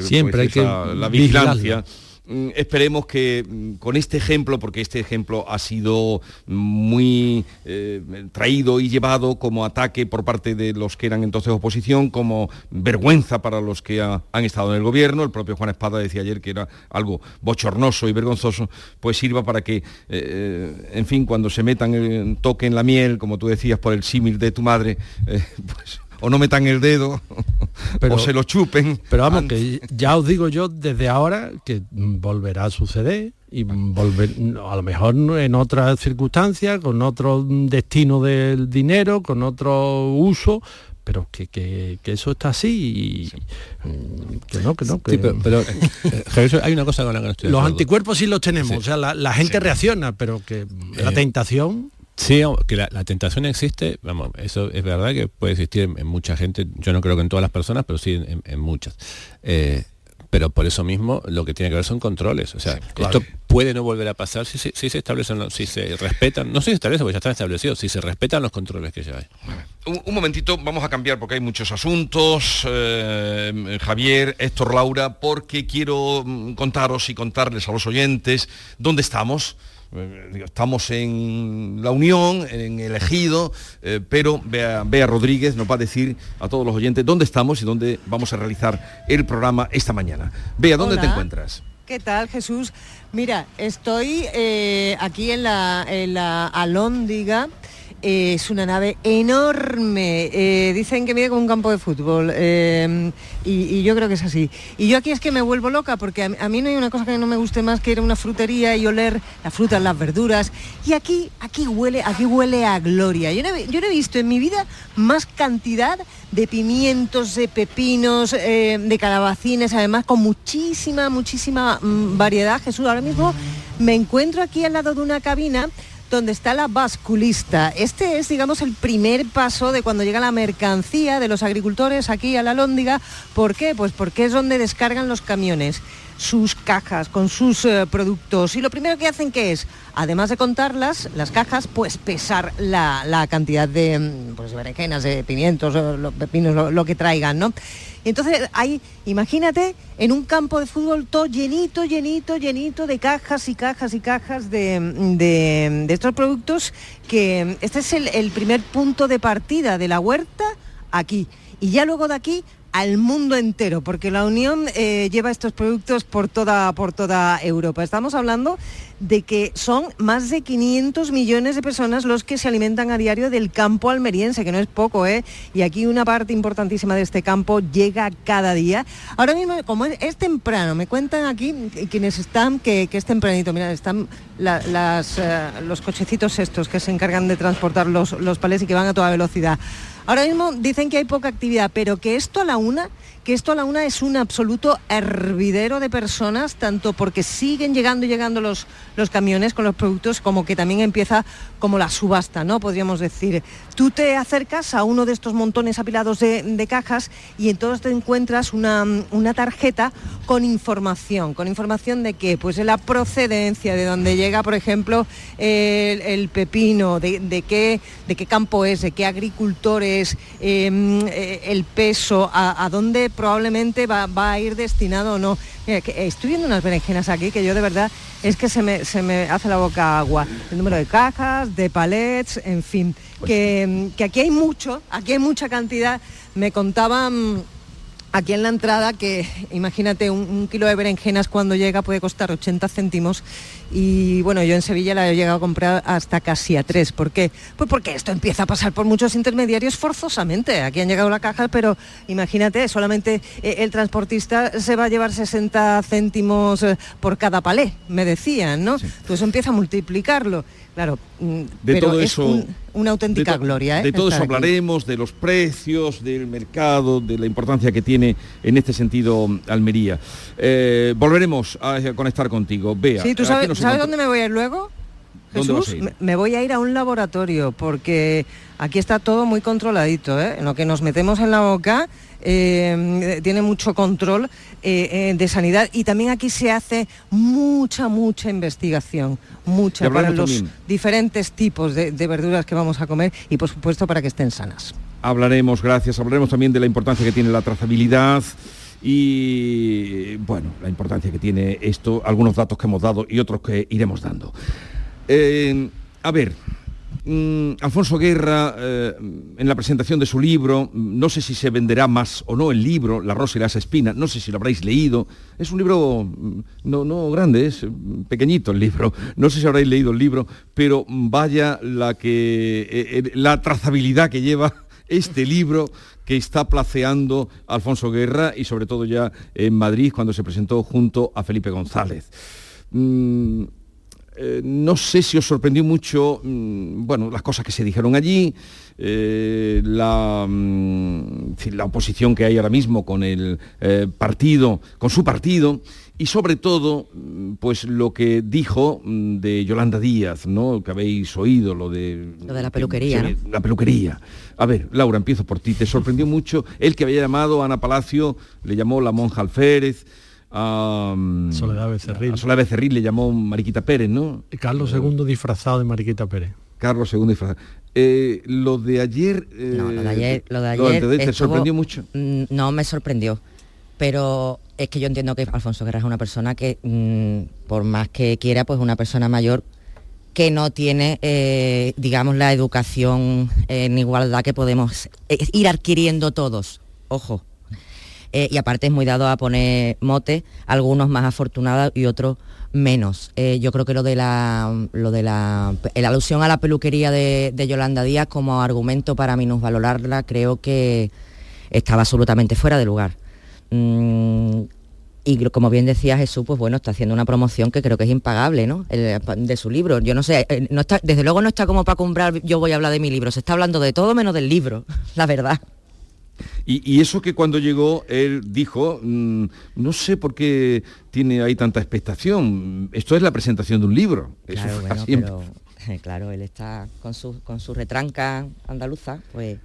Siempre hay que esa- la vigilancia. Mm, Esperemos que mm, con este ejemplo, porque este ejemplo ha sido muy eh, traído y llevado como ataque por parte de los que eran entonces oposición, como vergüenza para los que ha- han estado en el gobierno. El propio Juan Espada decía ayer que era algo bochornoso y vergonzoso, pues sirva para que, eh, en fin, cuando se metan, toquen la miel, como tú decías, por el símil de tu madre, eh, [LAUGHS] pues o no metan el dedo, [LAUGHS] Pero- o se lo chupen. Pero vamos, antes. que ya os digo yo desde ahora que volverá a suceder y volver, a lo mejor en otras circunstancias, con otro destino del dinero, con otro uso, pero que, que- que eso está así y mm, que no, que no, que Sí, pero, pero, eh, hay una cosa con la que no estoy los acuerdo. anticuerpos sí los tenemos, Sí. o sea, la, la gente reacciona, pero que la Eh, tentación... Sí, que la, la tentación existe, vamos, eso es verdad que puede existir en, en mucha gente, yo no creo que en todas las personas, pero sí en, muchas. Eh, pero por eso mismo lo que tiene que ver son controles. O sea, claro. esto puede no volver a pasar si, se- si se establecen, si se respetan, no si se establecen porque ya están establecidos, si se respetan los controles que ya hay. Un, un momentito, vamos a cambiar porque hay muchos asuntos. eh, Javier, Héctor, Laura, porque quiero mm, contaros y contarles a los oyentes dónde estamos. Estamos en la Unión, en el Ejido, eh, pero Bea, Bea Rodríguez nos va a decir a todos los oyentes dónde estamos y dónde vamos a realizar el programa esta mañana. Bea, ¿dónde te encuentras? ¿Qué tal, Jesús? Mira, estoy eh, aquí en la, en la Alhóndiga. Es una nave enorme. Eh, dicen que mide como un campo de fútbol. eh, y, yo creo que es así. Y yo aquí es que me vuelvo loca porque a, mí no hay una cosa que no me guste más que ir a una frutería y oler las frutas, las verduras. Y aquí, aquí huele, aquí huele a gloria. Yo no, he, yo no he visto en mi vida más cantidad de pimientos, de pepinos, eh, de calabacines, además con muchísima, muchísima mm, variedad. Jesús, ahora mismo me encuentro aquí al lado de una cabina donde está la basculista. Este es, digamos, el primer paso de cuando llega la mercancía de los agricultores aquí a la Lóndiga. ¿Por qué? Pues porque es donde descargan los camiones sus cajas con sus eh, productos y lo primero que hacen que es, además de contarlas, las cajas, pues pesar la, la cantidad de mm, pues, berenjenas, de pimientos, los pepinos, lo, que traigan, ¿no? Y entonces hay, imagínate, en un campo de fútbol todo llenito, llenito, llenito de cajas y cajas y cajas de, de- de estos productos que mm, este es el, el primer punto de partida de la huerta aquí. Y ya luego de aquí al mundo entero, porque la Unión eh, lleva estos productos por toda, por toda Europa. Estamos hablando de que son más de 500 millones de personas los que se alimentan a diario del campo almeriense, que no es poco, ¿eh? Y aquí una parte importantísima de este campo llega cada día. Ahora mismo, como es, temprano, me cuentan aquí quienes están, que, es tempranito, mira, están la- las, eh, los cochecitos estos que se encargan de transportar los, los palés y que van a toda velocidad. Ahora mismo dicen que hay poca actividad, pero que esto a la una, que esto a la una es un absoluto hervidero de personas, tanto porque siguen llegando y llegando los, los camiones con los productos, como que también empieza como la subasta, ¿no? Podríamos decir. Tú te acercas a uno de estos montones apilados de, de cajas y entonces te encuentras una, una tarjeta con información. ¿Con información de qué? Pues de la procedencia, de dónde llega, por ejemplo, el, pepino, de, de qué, de qué campo es, de qué agricultor es, eh, eh, el peso, a dónde probablemente va, va a ir destinado o no. Mira, que estoy viendo unas berenjenas aquí que yo de verdad es que se me, se me hace la boca agua. El número de cajas, de palets, en fin. Que, que aquí hay mucho, aquí hay mucha cantidad. Me contaban aquí en la entrada que imagínate un, un kilo de berenjenas cuando llega puede costar 80 céntimos. Y bueno yo en Sevilla la he llegado a comprar hasta casi a tres. ¿por qué? Pues porque esto empieza a pasar por muchos intermediarios forzosamente. Aquí han llegado las cajas pero imagínate solamente eh, el transportista se va a llevar 60 céntimos eh, por cada palé me decían ¿no? Pues eso empieza a multiplicarlo claro mm, De pero todo es eso- un- una auténtica de gloria ¿eh? De todo eso aquí. hablaremos, de los precios, del mercado, de la importancia que tiene en este sentido Almería. Eh, volveremos a, a conectar contigo. Bea, Sí, ¿tú aquí sabes, nos ¿sabes encontramos- dónde me voy a ir luego? ¿Dónde vas Jesús, me voy a ir a un laboratorio porque aquí está todo muy controladito. ¿eh? En lo que nos metemos en la boca eh, tiene mucho control eh, eh, de sanidad y también aquí se hace mucha, mucha investigación, mucha para los también. diferentes tipos de, de verduras que vamos a comer y por supuesto para que estén sanas. Hablaremos, gracias, hablaremos también de la importancia que tiene la trazabilidad y, bueno, la importancia que tiene esto, algunos datos que hemos dado y otros que iremos dando. Eh, a ver, mm, Alfonso Guerra, eh, en la presentación de su libro, mm, no sé si se venderá más o no el libro, La Rosa y las Espinas, no sé si lo habréis leído. Es un libro mm, no, no grande, es pequeñito el libro. [LAUGHS] No sé si habréis leído el libro, pero vaya la que eh, eh, la trazabilidad que lleva [LAUGHS] este libro que está placeando Alfonso Guerra y sobre todo ya en Madrid cuando se presentó junto a Felipe González. Eh, no sé si os sorprendió mucho, mm, bueno, las cosas que se dijeron allí, eh, la, mm, la oposición que hay ahora mismo con el eh, partido, con su partido, y sobre todo, mm, pues lo que dijo de Yolanda Díaz, ¿no? Que habéis oído, lo de... Lo de la que peluquería, La peluquería. A ver, Laura, empiezo por ti. ¿Te sorprendió mucho el que había llamado a Ana Palacio, le llamó la monja Alférez? A, Soledad Becerril. a Soledad Becerril le llamó Mariquita Pérez, ¿no? Carlos II disfrazado de Mariquita Pérez. Carlos II disfrazado. Eh, lo de ayer... No, lo de eh, ayer, lo de lo ayer ¿te estuvo- sorprendió mucho? No me sorprendió, pero es que yo entiendo que Alfonso Guerra es una persona que, mm, por más que quiera, pues una persona mayor que no tiene, eh, digamos, la educación en igualdad que podemos eh, ir adquiriendo todos. Ojo. Eh, y aparte es muy dado a poner motes, algunos más afortunados y otros menos. Eh, yo creo que lo de la, lo de la, alusión a la peluquería de, de Yolanda Díaz como argumento para minusvalorarla, creo que estaba absolutamente fuera de lugar. Mm, y como bien decía Jesús, pues bueno, está haciendo una promoción que creo que es impagable, ¿no? El- de su libro. Yo no sé, eh, no está, desde luego no está como para comprar, yo voy a hablar de mi libro, se está hablando de todo menos del libro, [LAUGHS] la verdad. Y, y eso que cuando llegó él dijo, mm, no sé por qué tiene ahí tanta expectación, esto es la presentación de un libro. Eso Claro, bueno, pero [LAUGHS] claro, él está con su, con su retranca andaluza, pues.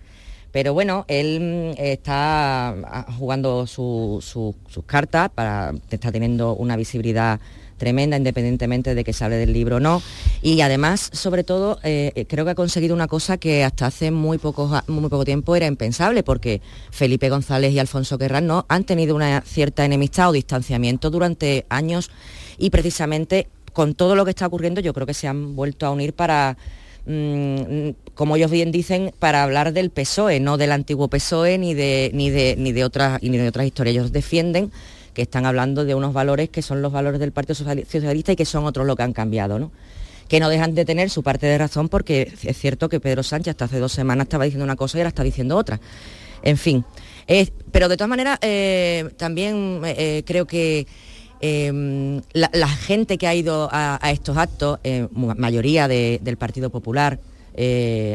Pero bueno, él mm, está ah, jugando su- su- sus cartas, para, está teniendo una visibilidad tremenda, independientemente de que se hable del libro o no. Y además, sobre todo, eh, creo que ha conseguido una cosa que hasta hace muy poco, muy poco tiempo era impensable, porque Felipe González y Alfonso Guerra no han tenido una cierta enemistad o distanciamiento durante años y precisamente con todo lo que está ocurriendo yo creo que se han vuelto a unir para mm, como ellos bien dicen, para hablar del PSOE, no del antiguo PSOE ni de, ni de, ni de, otras, ni de otras historias. Ellos defienden que están hablando de unos valores que son los valores del Partido Socialista y que son otros lo que han cambiado, ¿no? que no dejan de tener su parte de razón porque es cierto que Pedro Sánchez hasta hace dos semanas estaba diciendo una cosa y ahora está diciendo otra. En fin, pero de todas maneras eh, también eh, creo que em, la, gente que ha ido a, estos actos, eh, mayoría del Partido Popular,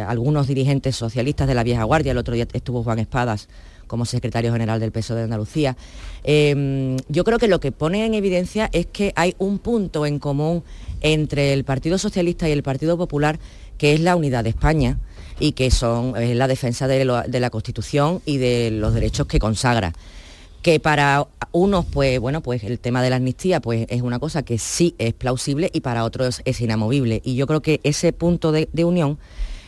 algunos dirigentes socialistas de la vieja guardia, el otro día estuvo Juan Espadas como secretario general del PSOE de Andalucía. Em, yo creo que lo que pone en evidencia es que hay un punto en común entre el Partido Socialista y el Partido Popular, que es la unidad de España y que son la defensa de, la Constitución y de los derechos que consagra que para unos pues bueno pues el tema de la amnistía pues es una cosa que sí es plausible y para otros es inamovible y yo creo que ese punto de, unión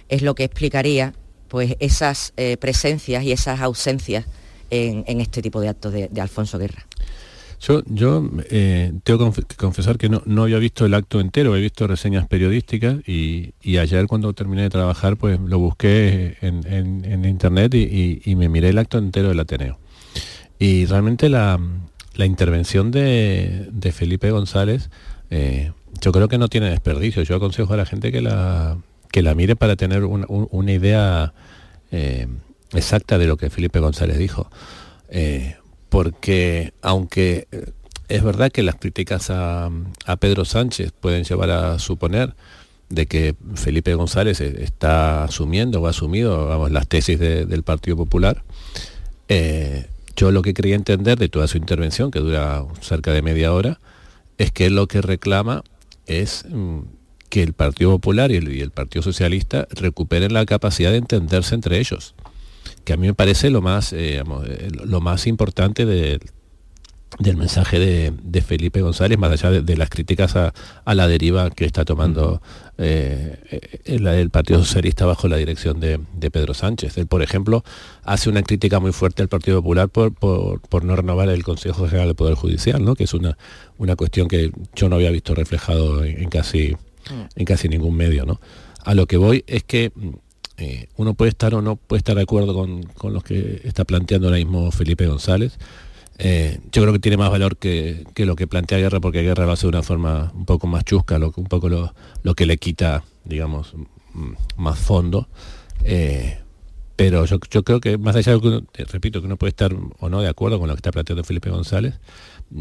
es lo que explicaría pues esas eh, presencias y esas ausencias en, este tipo de actos de Alfonso Guerra. Yo, eh, tengo que confesar que no, había visto el acto entero, he visto reseñas periodísticas y, ayer cuando terminé de trabajar pues lo busqué en, internet y, me miré el acto entero del Ateneo. Y realmente la, intervención de, Felipe González eh, yo creo que no tiene desperdicio. Yo aconsejo a la gente que la, que la mire para tener una idea eh, exacta de lo que Felipe González dijo. Porque aunque eh, es verdad que las críticas a, Pedro Sánchez pueden llevar a suponer de que Felipe González e, está asumiendo o ha asumido las tesis del Partido Popular, eh, yo lo que quería entender de toda su intervención, que dura cerca de media hora, es que lo que reclama es mm, que el Partido Popular y el, Partido Socialista recuperen la capacidad de entenderse entre ellos que a mí me parece lo más, eh, eh, lo más importante del mensaje de, Felipe González, más allá de, las críticas a, la deriva que está tomando eh, el, Partido Socialista bajo la dirección de, Pedro Sánchez. Él, por ejemplo, hace una crítica muy fuerte al Partido Popular por, por, no renovar el Consejo General del Poder Judicial, ¿no? que es una, una cuestión que yo no había visto reflejado en, casi. En casi ningún medio. ¿no? A lo que voy es que eh, uno puede estar o no puede estar de acuerdo con, con lo que está planteando ahora mismo Felipe González. Eh, yo creo que tiene más valor que, lo que plantea Guerra, porque Guerra lo hace de una forma un poco más chusca, un poco lo, lo que le quita, digamos, más fondo. Eh, pero yo, creo que más allá de que repito, que uno puede estar o no de acuerdo con lo que está planteando Felipe González,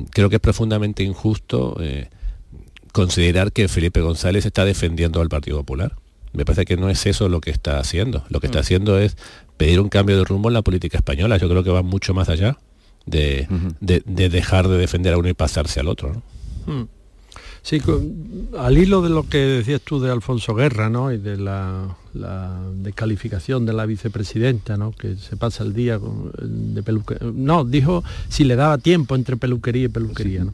creo que es profundamente injusto considerar que Felipe González está defendiendo al Partido Popular me parece que no es eso lo que está haciendo. Lo que está mm. haciendo es pedir un cambio de rumbo en la política española. Yo creo que va mucho más allá de, dejar de defender a uno y pasarse al otro. Mm. Sí, al hilo de lo que decías tú de Alfonso Guerra, ¿no? Y de la, descalificación de la vicepresidenta, ¿no? Que se pasa el día de peluquería. No, dijo si le daba tiempo entre peluquería y peluquería, ¿no?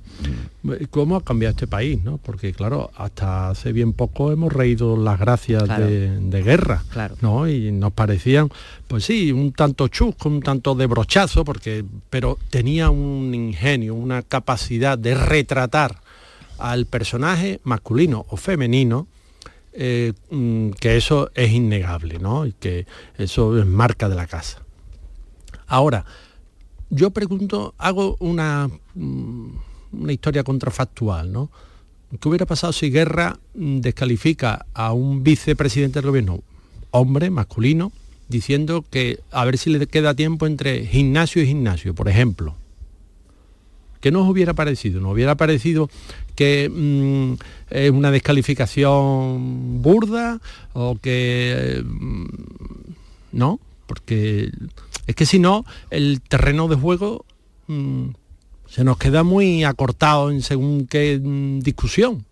¿Cómo ha cambiado este país, no? Porque claro, hasta hace bien poco hemos reído las gracias de, guerra, claro. ¿no? Y nos parecían, pues sí, un tanto chusco, un tanto de brochazo, porque, pero tenía un ingenio, una capacidad de retratar al personaje masculino o femenino, eh, mm, que eso es innegable, ¿no? Y que eso es marca de la casa. Ahora, yo pregunto, hago una, mm, una historia contrafactual, ¿no? ¿Qué hubiera pasado si Guerra descalifica a un vicepresidente del gobierno, hombre, masculino, diciendo que a ver si le queda tiempo entre gimnasio y gimnasio, por ejemplo? ¿Qué nos hubiera parecido? ¿Nos hubiera parecido que mm, es una descalificación burda o que... Mm, no, porque es que si no, el terreno de juego mm, se nos queda muy acortado en según qué discusión.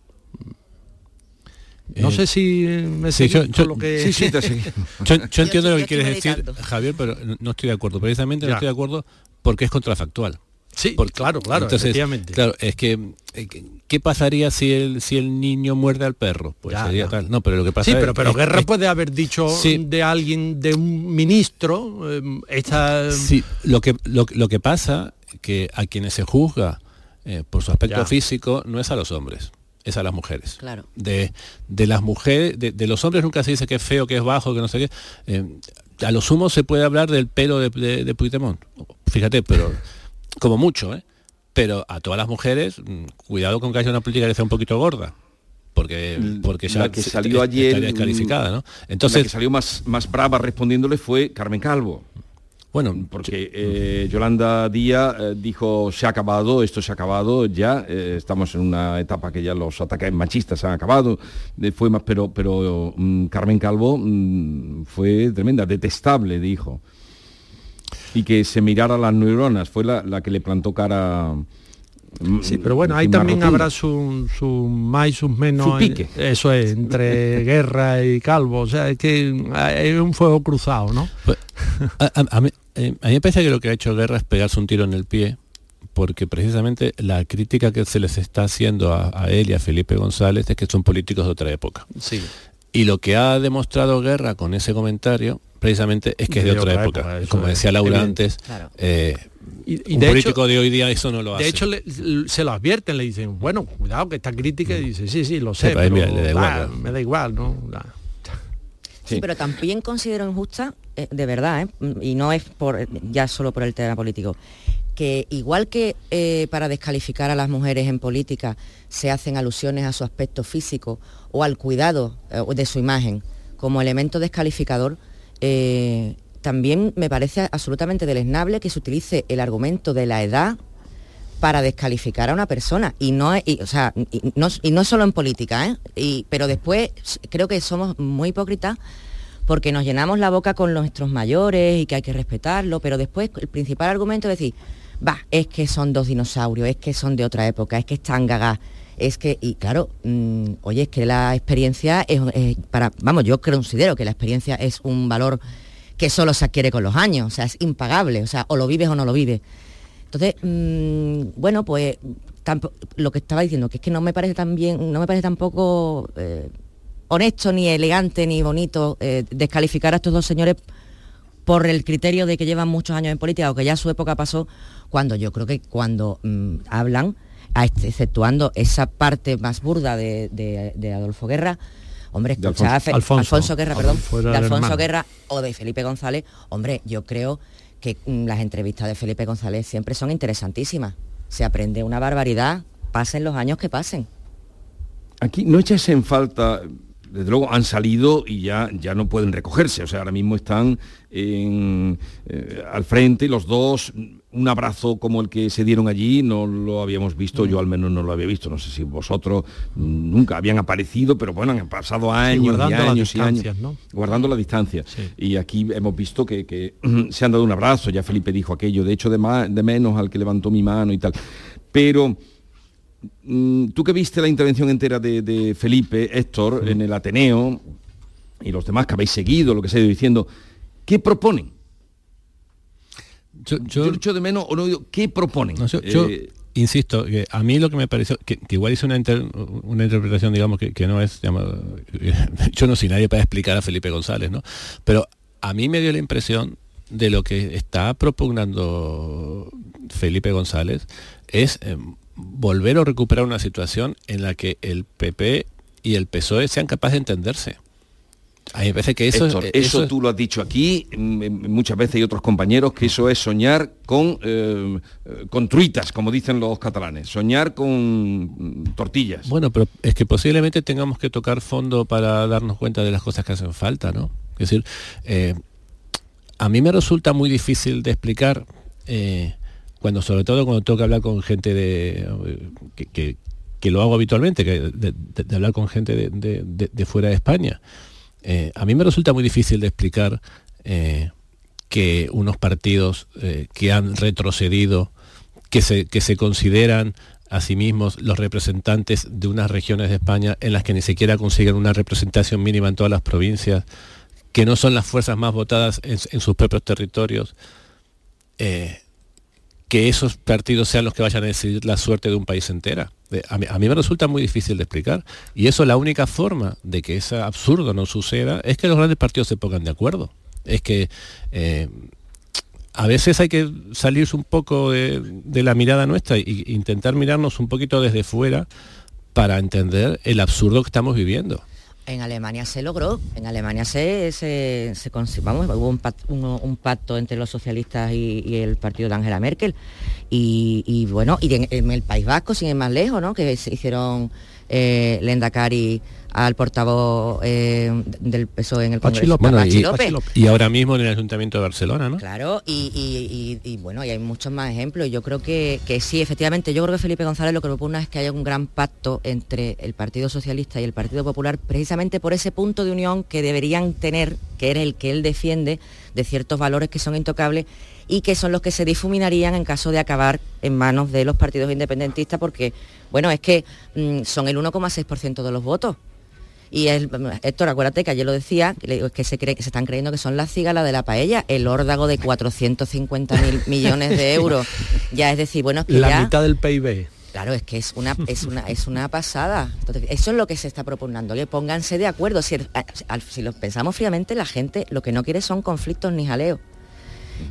No sé si me sí, yo, lo que... Sí, [LAUGHS] yo, entiendo lo que quieres decir, Javier, pero no estoy de acuerdo. Precisamente no estoy de acuerdo porque es contrafactual. Sí, claro, claro, Entonces, Claro, es que eh, ¿qué pasaría si el si el niño muerde al perro? Pues sería tal. No, pero lo que pasa Sí, pero, pero Guerra puede haber dicho de alguien, de un ministro, eh, esta... Sí, lo que, lo, que pasa que a quienes se juzga eh, por su aspecto físico no es a los hombres, es a las mujeres. Claro. De, de las mujeres, de, de los hombres nunca se dice que es feo, que es bajo, que no sé qué. Eh, a lo sumo se puede hablar del pelo de, de, de Puigdemont. Fíjate, pero como mucho, ¿eh? Pero a todas las mujeres, mm, cuidado con que haya una política que sea un poquito gorda. Porque, porque la que salió ayer descalificada, ¿no? Entonces, la que salió más, más brava respondiéndole fue Carmen Calvo. Bueno, porque eh, Yolanda Díaz eh, dijo se ha acabado, esto se ha acabado, ya eh, estamos en una etapa que ya los ataques machistas se han acabado, fue más, pero, pero mm, Carmen Calvo mm, fue tremenda, detestable, dijo. Y que se mirara las neuronas, fue la, la que le plantó cara. mm, Sí, pero bueno, en ahí también rotunda. habrá sus su más y sus menos. Su pique. eh, Eso es, entre [LAUGHS] guerra y calvo. O sea, es que es un fuego cruzado, ¿no? a, a- a mí, eh, a mí me parece que lo que ha hecho Guerra es pegarse un tiro en el pie, porque precisamente la crítica que se les está haciendo a, a él y a Felipe González es que son políticos de otra época. Sí. Y lo que ha demostrado Guerra con ese comentario, precisamente, es que es de, otra, época. Como decía Laura evidente. antes, Claro. eh, Y, y un de político hecho, de hoy día eso no lo hace. de hecho le- se lo advierten, le dicen, bueno, cuidado que esta crítica, y dice, sí, sí, lo sé, Sí, pero a él, pero, mira, le da va, igual, ¿no? me da igual, ¿no? Da. Sí, pero también considero injusta, eh, de verdad, ¿eh? Mm, y no es por ya solo por el tema político, que igual que eh, para descalificar a las mujeres en política se hacen alusiones a su aspecto físico o al cuidado eh, de su imagen como elemento descalificador, eh, también me parece absolutamente deleznable que se utilice el argumento de la edad para descalificar a una persona y no y, o sea, y no, y no solo en política ¿eh? Y- pero después creo que somos muy hipócritas porque nos llenamos la boca con nuestros mayores y que hay que respetarlo pero después el principal argumento es decir va es que son dos dinosaurios es que son de otra época es que están gagas es que y claro mm, oye es que la experiencia es, para vamos yo considero que la experiencia es un valor que solo se adquiere con los años o sea es impagable o sea o lo vives o no lo vives. Entonces, mm, bueno, pues lo que estaba diciendo, que es que no me parece tan bien, no me parece tampoco eh, honesto, ni elegante, ni bonito eh, descalificar a estos dos señores por el criterio de que llevan muchos años en política o que ya su época pasó, cuando yo creo que cuando mm, hablan, exceptuando esa parte más burda de, de- de Adolfo Guerra, hombre, De escuchar a Alfonso. Alfonso. Alfonso Guerra, perdón, de Alfonso hermano. Guerra o de Felipe González, hombre, yo creo que mm, las entrevistas de Felipe González siempre son interesantísimas. Se aprende una barbaridad, pasen los años que pasen. Aquí no echas en falta, desde luego han salido y ya, ya no pueden recogerse, o sea, ahora mismo están en, eh, al frente los dos, un abrazo como el que se dieron allí, no lo habíamos visto, Mm. yo al menos no lo había visto, no sé si vosotros mm, nunca habían aparecido, pero bueno, han pasado años y años y años, guardando la distancia. Y aquí hemos visto que, que [CLEARS THROAT] se han dado un abrazo, ya Felipe dijo aquello, de hecho de, de menos al que levantó mi mano y tal. Pero mm, tú que viste la intervención entera de, de Felipe, Héctor, en el Ateneo, y los demás que habéis seguido, lo que se ha ido diciendo, ¿qué proponen? Yo, yo, echo de menos, o no digo, ¿qué proponen? No, yo, yo Eh, insisto, que a mí lo que me pareció, que, que igual hice una, inter- una interpretación, digamos, que, que no es, digamos, [LAUGHS] yo no soy nadie para explicar a Felipe González, ¿no? Pero a mí me dio la impresión de lo que está propugnando Felipe González es eh, volver o recuperar una situación en la que el PP y el PSOE sean capaces de entenderse. Me parece que eso, Héctor, eh, eso, es- tú lo has dicho aquí mm, eh, muchas veces y otros compañeros que eso es soñar con eh, con truitas, como dicen los catalanes, soñar con mm, tortillas. Bueno, pero es que posiblemente tengamos que tocar fondo para darnos cuenta de las cosas que hacen falta, ¿no? Es decir, eh, a mí me resulta muy difícil de explicar, eh, cuando sobre todo cuando tengo que hablar con gente de que, que- lo hago habitualmente, que de, hablar con gente de, fuera de España. Eh, a mí me resulta muy difícil de explicar eh, que unos partidos eh, que han retrocedido, que se, que se consideran a sí mismos los representantes de unas regiones de España en las que ni siquiera consiguen una representación mínima en todas las provincias, que no son las fuerzas más votadas en, sus propios territorios, que esos partidos sean los que vayan a decidir la suerte de un país entera. Eh, A mí, me resulta muy difícil de explicar. Y eso la única forma de que ese absurdo no suceda es que los grandes partidos se pongan de acuerdo. Es que eh, a veces hay que salirse un poco de, de la mirada nuestra e intentar mirarnos un poquito desde fuera para entender el absurdo que estamos viviendo. En Alemania se logró, en Alemania se, se, se vamos, hubo un, pac- un- pacto entre los socialistas y, y el partido de Angela Merkel. Y, y bueno, y en, en el País Vasco, sin ir más lejos, ¿no? que se hicieron eh, Lendakari al portavoz eh, del PSOE en el Pachi Congreso, López. Bueno, Pachi y, López. y ahora mismo en el Ayuntamiento de Barcelona, ¿no? Claro, y, y- y- y, bueno, y hay muchos más ejemplos. Yo creo que, que sí, efectivamente, yo creo que Felipe González lo que propone es que haya un gran pacto entre el Partido Socialista y el Partido Popular, precisamente por ese punto de unión que deberían tener, que era el que él defiende, de ciertos valores que son intocables y que son los que se difuminarían en caso de acabar en manos de los partidos independentistas, porque, bueno, es que mm, son el 1,6% de los votos. Y el, Héctor, acuérdate que ayer lo decía, que se cree que se están creyendo que son las cigalas de la paella, el órdago de 450 mil [LAUGHS] millones de euros. Ya es decir, bueno, es que La ya. mitad del PIB. Claro, es que es una, es una, es una pasada. Entonces, eso es lo que se está proponiendo. Le pónganse de acuerdo. Si, al- si lo pensamos fríamente, la gente lo que no quiere son conflictos ni jaleos.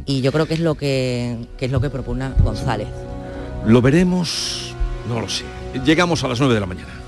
Y yo creo que es lo que, que es lo que propone González. ¿Lo veremos? No lo sé. Llegamos a las 9 de la mañana.